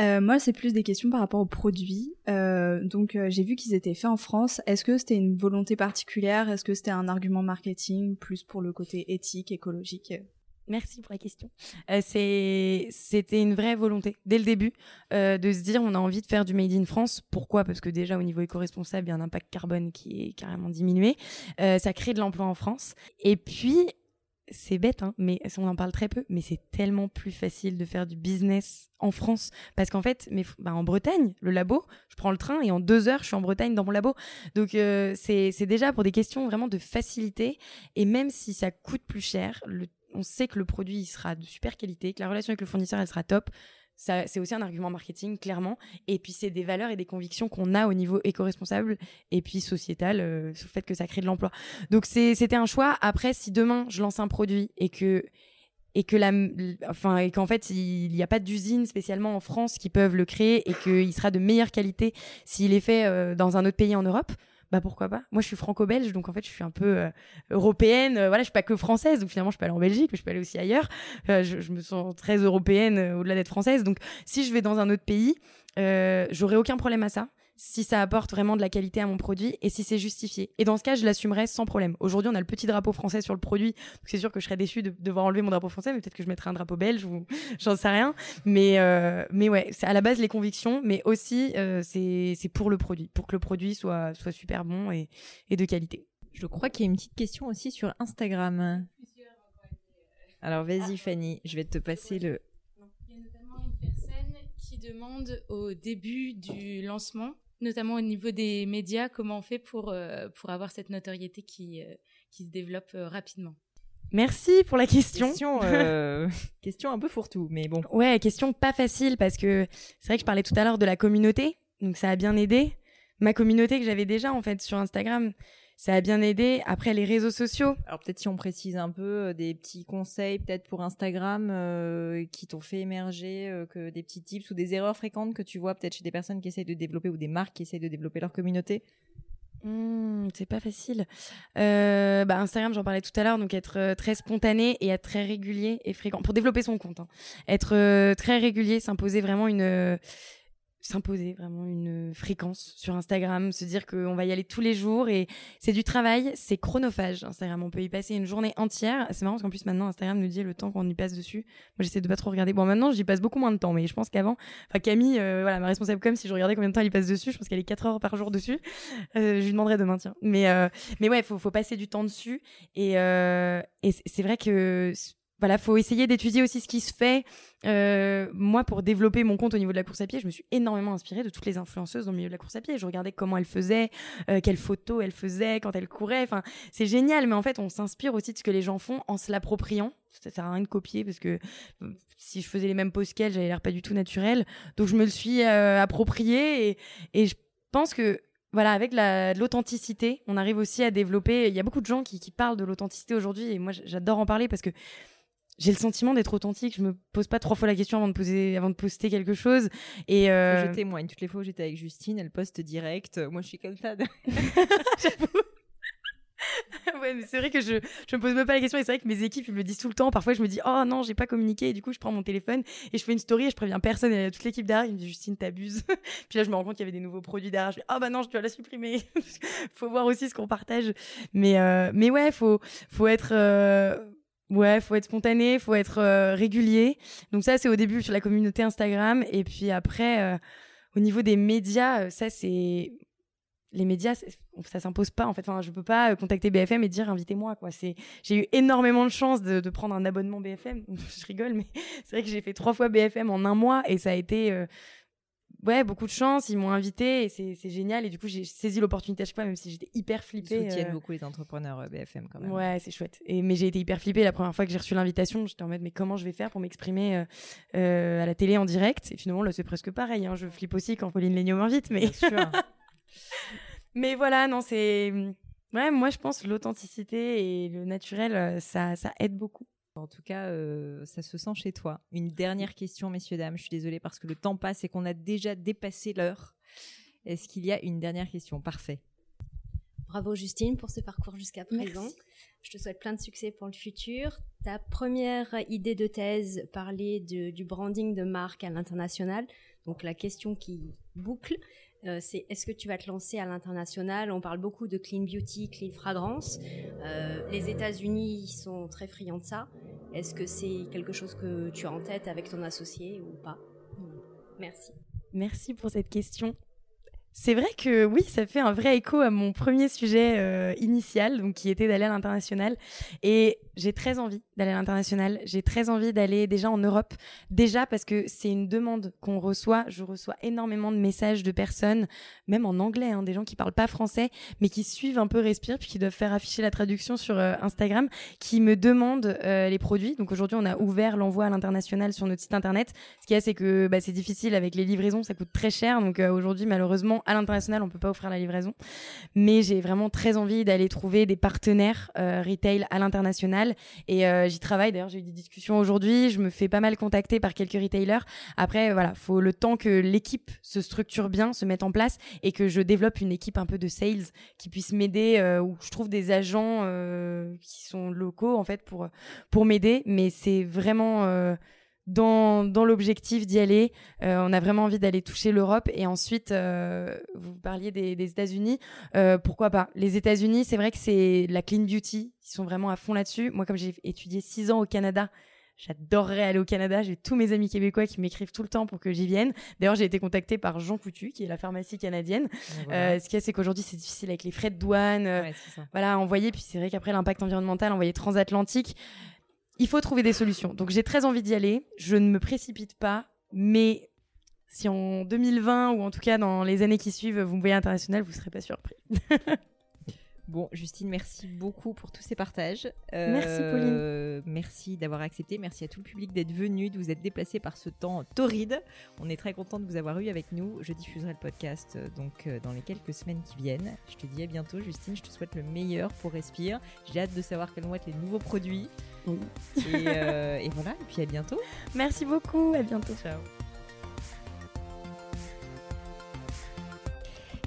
Euh, moi, c'est plus des questions par rapport aux produits. Euh, donc, euh, j'ai vu qu'ils étaient faits en France. Est-ce que c'était une volonté particulière? Est-ce que c'était un argument marketing plus pour le côté éthique, écologique? Merci pour la question. C'était une vraie volonté dès le début de se dire on a envie de faire du made in France. Pourquoi? Parce que déjà au niveau éco-responsable, il y a un impact carbone qui est carrément diminué. Ça crée de l'emploi en France. Et puis c'est bête, hein, mais on en parle très peu, mais c'est tellement plus facile de faire du business en France. Parce qu'en fait, mais, bah, en Bretagne, le labo, je prends le train et en deux heures, je suis en Bretagne dans mon labo. Donc, euh, c'est déjà pour des questions vraiment de facilité. Et même si ça coûte plus cher, on sait que le produit sera de super qualité, que la relation avec le fournisseur, elle sera top c'est aussi un argument marketing, clairement. Et puis, c'est des valeurs et des convictions qu'on a au niveau éco-responsable et puis sociétal, euh, sur le fait que ça crée de l'emploi. Donc, c'était un choix. Après, si demain, je lance un produit et que et que la enfin et qu'en fait il n'y a pas d'usine spécialement en France qui peuvent le créer et qu'il sera de meilleure qualité s'il est fait euh, dans un autre pays en Europe bah pourquoi pas Moi, je suis franco-belge, donc en fait, je suis un peu euh, européenne. Euh, voilà, je suis pas que française, donc finalement, je peux aller en Belgique, mais je peux aller aussi ailleurs. Euh, je, je, me sens très européenne au-delà d'être française. Donc, si je vais dans un autre pays, j'aurais aucun problème à ça si ça apporte vraiment de la qualité à mon produit et si c'est justifié. Et dans ce cas, je l'assumerai sans problème. Aujourd'hui, on a le petit drapeau français sur le produit, donc c'est sûr que je serais déçue de devoir enlever mon drapeau français, mais peut-être que je mettrai un drapeau belge ou j'en sais rien. Mais euh, mais ouais, c'est à la base les convictions, mais aussi euh, c'est c'est pour le produit, pour que le produit soit soit super bon et et de qualité. Je crois qu'il y a une petite question aussi sur Instagram. Alors vas-y Fanny, je vais te passer le. Il y a notamment une personne qui demande au début du lancement notamment au niveau des médias, comment on fait pour, euh, pour avoir cette notoriété qui, euh, qui se développe euh, rapidement? Merci pour la question. Question, question un peu fourre-tout, mais bon. Ouais, question pas facile parce que c'est vrai que je parlais tout à l'heure de la communauté, donc ça a bien aidé. Ma communauté que j'avais déjà en fait sur Instagram, ça a bien aidé. Après, les réseaux sociaux. Alors peut-être si on précise un peu euh, des petits conseils, peut-être pour Instagram, euh, qui t'ont fait émerger, euh, que des petits tips ou des erreurs fréquentes que tu vois peut-être chez des personnes qui essayent de développer ou des marques qui essayent de développer leur communauté? Mmh, c'est pas facile. bah Instagram, j'en parlais tout à l'heure, donc être très spontané et être très régulier et fréquent pour développer son compte. Hein. Être très régulier, s'imposer vraiment une s'imposer vraiment une fréquence sur Instagram, se dire qu'on va y aller tous les jours et c'est du travail, c'est chronophage Instagram, on peut y passer une journée entière. C'est marrant parce qu'en plus maintenant Instagram nous dit le temps qu'on y passe dessus. Moi j'essaie de pas trop regarder. Bon maintenant j'y passe beaucoup moins de temps, mais je pense qu'avant, enfin Camille, euh, voilà ma responsable comme si je regardais combien de temps elle y passe dessus, je pense qu'elle est 4 heures par jour dessus. Euh, je lui demanderai demain tiens. Mais euh, mais ouais faut faut passer du temps dessus et et c'est vrai que voilà, faut essayer d'étudier aussi ce qui se fait. Euh, moi, pour développer mon compte au niveau de la course à pied, je me suis énormément inspirée de toutes les influenceuses dans le milieu de la course à pied. Je regardais comment elles faisaient, euh, quelles photos elles faisaient quand elles couraient. Enfin, c'est génial, mais en fait, on s'inspire aussi de ce que les gens font en se l'appropriant. Ça sert à rien de copier parce que euh, si je faisais les mêmes poses qu'elles, j'avais l'air pas du tout naturel. Donc, je me le suis euh, approprié et, et je pense que voilà, avec l'authenticité, on arrive aussi à développer. Il y a beaucoup de gens qui parlent de l'authenticité aujourd'hui, et moi j'adore en parler parce que j'ai le sentiment d'être authentique. Je me pose pas trois fois la question avant de poser, avant de poster quelque chose. Et euh... je témoigne. Toutes les fois où j'étais avec Justine, elle poste direct. Moi, je suis comme ça. ouais, mais c'est vrai que je, je me pose même pas la question. Et c'est vrai que mes équipes, ils me le disent tout le temps. Parfois, je me dis, oh non, j'ai pas communiqué. Et du coup, je prends mon téléphone et je fais une story et je préviens personne. Et toute l'équipe derrière, ils me dit, Justine, t'abuses. Puis là, je me rends compte qu'il y avait des nouveaux produits derrière. Je dis, oh bah non, je dois la supprimer. faut voir aussi ce qu'on partage. Mais, euh, mais ouais, faut, faut être, euh Ouais, faut être spontané, faut être euh, régulier. Donc ça, c'est au début sur la communauté Instagram, et puis après, euh, au niveau des médias, euh, ça c'est les médias, ça s'impose pas en fait. Enfin, je peux pas contacter BFM et dire invitez-moi quoi. C'est, j'ai eu énormément de chance de, de, prendre un abonnement BFM. je rigole, mais c'est vrai que j'ai fait trois fois BFM en un mois et ça a été ouais, beaucoup de chance. Ils m'ont invité et c'est, c'est génial. Et du coup, j'ai saisi l'opportunité à chaque fois, même si j'étais hyper flippée. Ils soutiennent euh. beaucoup les entrepreneurs euh, BFM quand même. Ouais, c'est chouette. Et, mais j'ai été hyper flippée la première fois que j'ai reçu l'invitation. J'étais en mode, mais comment je vais faire pour m'exprimer euh, euh, à la télé en direct? Et finalement, là, c'est presque pareil. Hein. Je flippe aussi quand Pauline Léniaud m'invite. Mais... Bien sûr. mais voilà, non, c'est. Ouais, moi, je pense l'authenticité et le naturel, ça, ça aide beaucoup. En tout cas, euh, ça se sent chez toi. Une dernière question, messieurs, dames. Je suis désolée parce que le temps passe et qu'on a déjà dépassé l'heure. Est-ce qu'il y a une dernière question? Parfait. Bravo Justine pour ce parcours jusqu'à présent. Je te souhaite plein de succès pour le futur. Ta première idée de thèse parlait du branding de marque à l'international. Donc la question qui boucle, euh, c'est est-ce que tu vas te lancer à l'international? On parle beaucoup de clean beauty, clean fragrance. Euh, les États-Unis sont très friands de ça. Est-ce que c'est quelque chose que tu as en tête avec ton associé ou pas? Merci. Merci pour cette question. C'est vrai que oui, ça fait un vrai écho à mon premier sujet euh, initial, donc qui était d'aller à l'international. Et j'ai très envie d'aller à l'international. J'ai très envie d'aller déjà en Europe. Déjà parce que c'est une demande qu'on reçoit. Je reçois énormément de messages de personnes, même en anglais, hein, des gens qui parlent pas français, mais qui suivent un peu Respire, puis qui doivent faire afficher la traduction sur euh, Instagram, qui me demandent euh, les produits. Donc aujourd'hui, on a ouvert l'envoi à l'international sur notre site internet. Ce qui est, c'est que bah, c'est difficile avec les livraisons, ça coûte très cher. Donc aujourd'hui, malheureusement, à l'international, on peut pas offrir la livraison. Mais j'ai vraiment très envie d'aller trouver des partenaires euh, retail à l'international. Et euh, j'y travaille. D'ailleurs, j'ai eu des discussions aujourd'hui. Je me fais pas mal contacter par quelques retailers. Après, voilà, faut le temps que l'équipe se structure bien, se mette en place et que je développe une équipe un peu de sales qui puisse m'aider euh, ou je trouve des agents qui sont locaux en fait pour pour m'aider. Mais c'est vraiment dans, dans l'objectif d'y aller. Euh, on a vraiment envie d'aller toucher l'Europe. Et ensuite, euh, vous parliez des, des États-Unis. Euh, pourquoi pas? Les États-Unis, c'est vrai que c'est la clean beauty. Ils sont vraiment à fond là-dessus. Moi, comme j'ai étudié six ans au Canada, J'adorerais aller au Canada. J'ai tous mes amis québécois qui m'écrivent tout le temps pour que j'y vienne. D'ailleurs, j'ai été contactée par Jean Coutu, qui est la pharmacie canadienne. Euh, ce qui est, c'est qu'aujourd'hui, c'est difficile avec les frais de douane. Ouais, voilà, envoyer. Puis c'est vrai qu'après, l'impact environnemental, envoyer transatlantique il faut trouver des solutions. Donc j'ai très envie d'y aller. Je ne me précipite pas, mais si en 2020 ou en tout cas dans les années qui suivent, vous me voyez international, vous ne serez pas surpris. Bon, Justine, merci beaucoup pour tous ces partages. merci Pauline. Merci d'avoir accepté. Merci à tout le public d'être venu, de vous être déplacé par ce temps torride. On est très content de vous avoir eu avec nous. Je diffuserai le podcast euh, donc euh, dans les quelques semaines qui viennent. Je te dis à bientôt, Justine. Je te souhaite le meilleur pour Respire. J'ai hâte de savoir quels vont être les nouveaux produits. Et, euh, et voilà. Et puis à bientôt. Merci beaucoup. À bientôt. Ciao.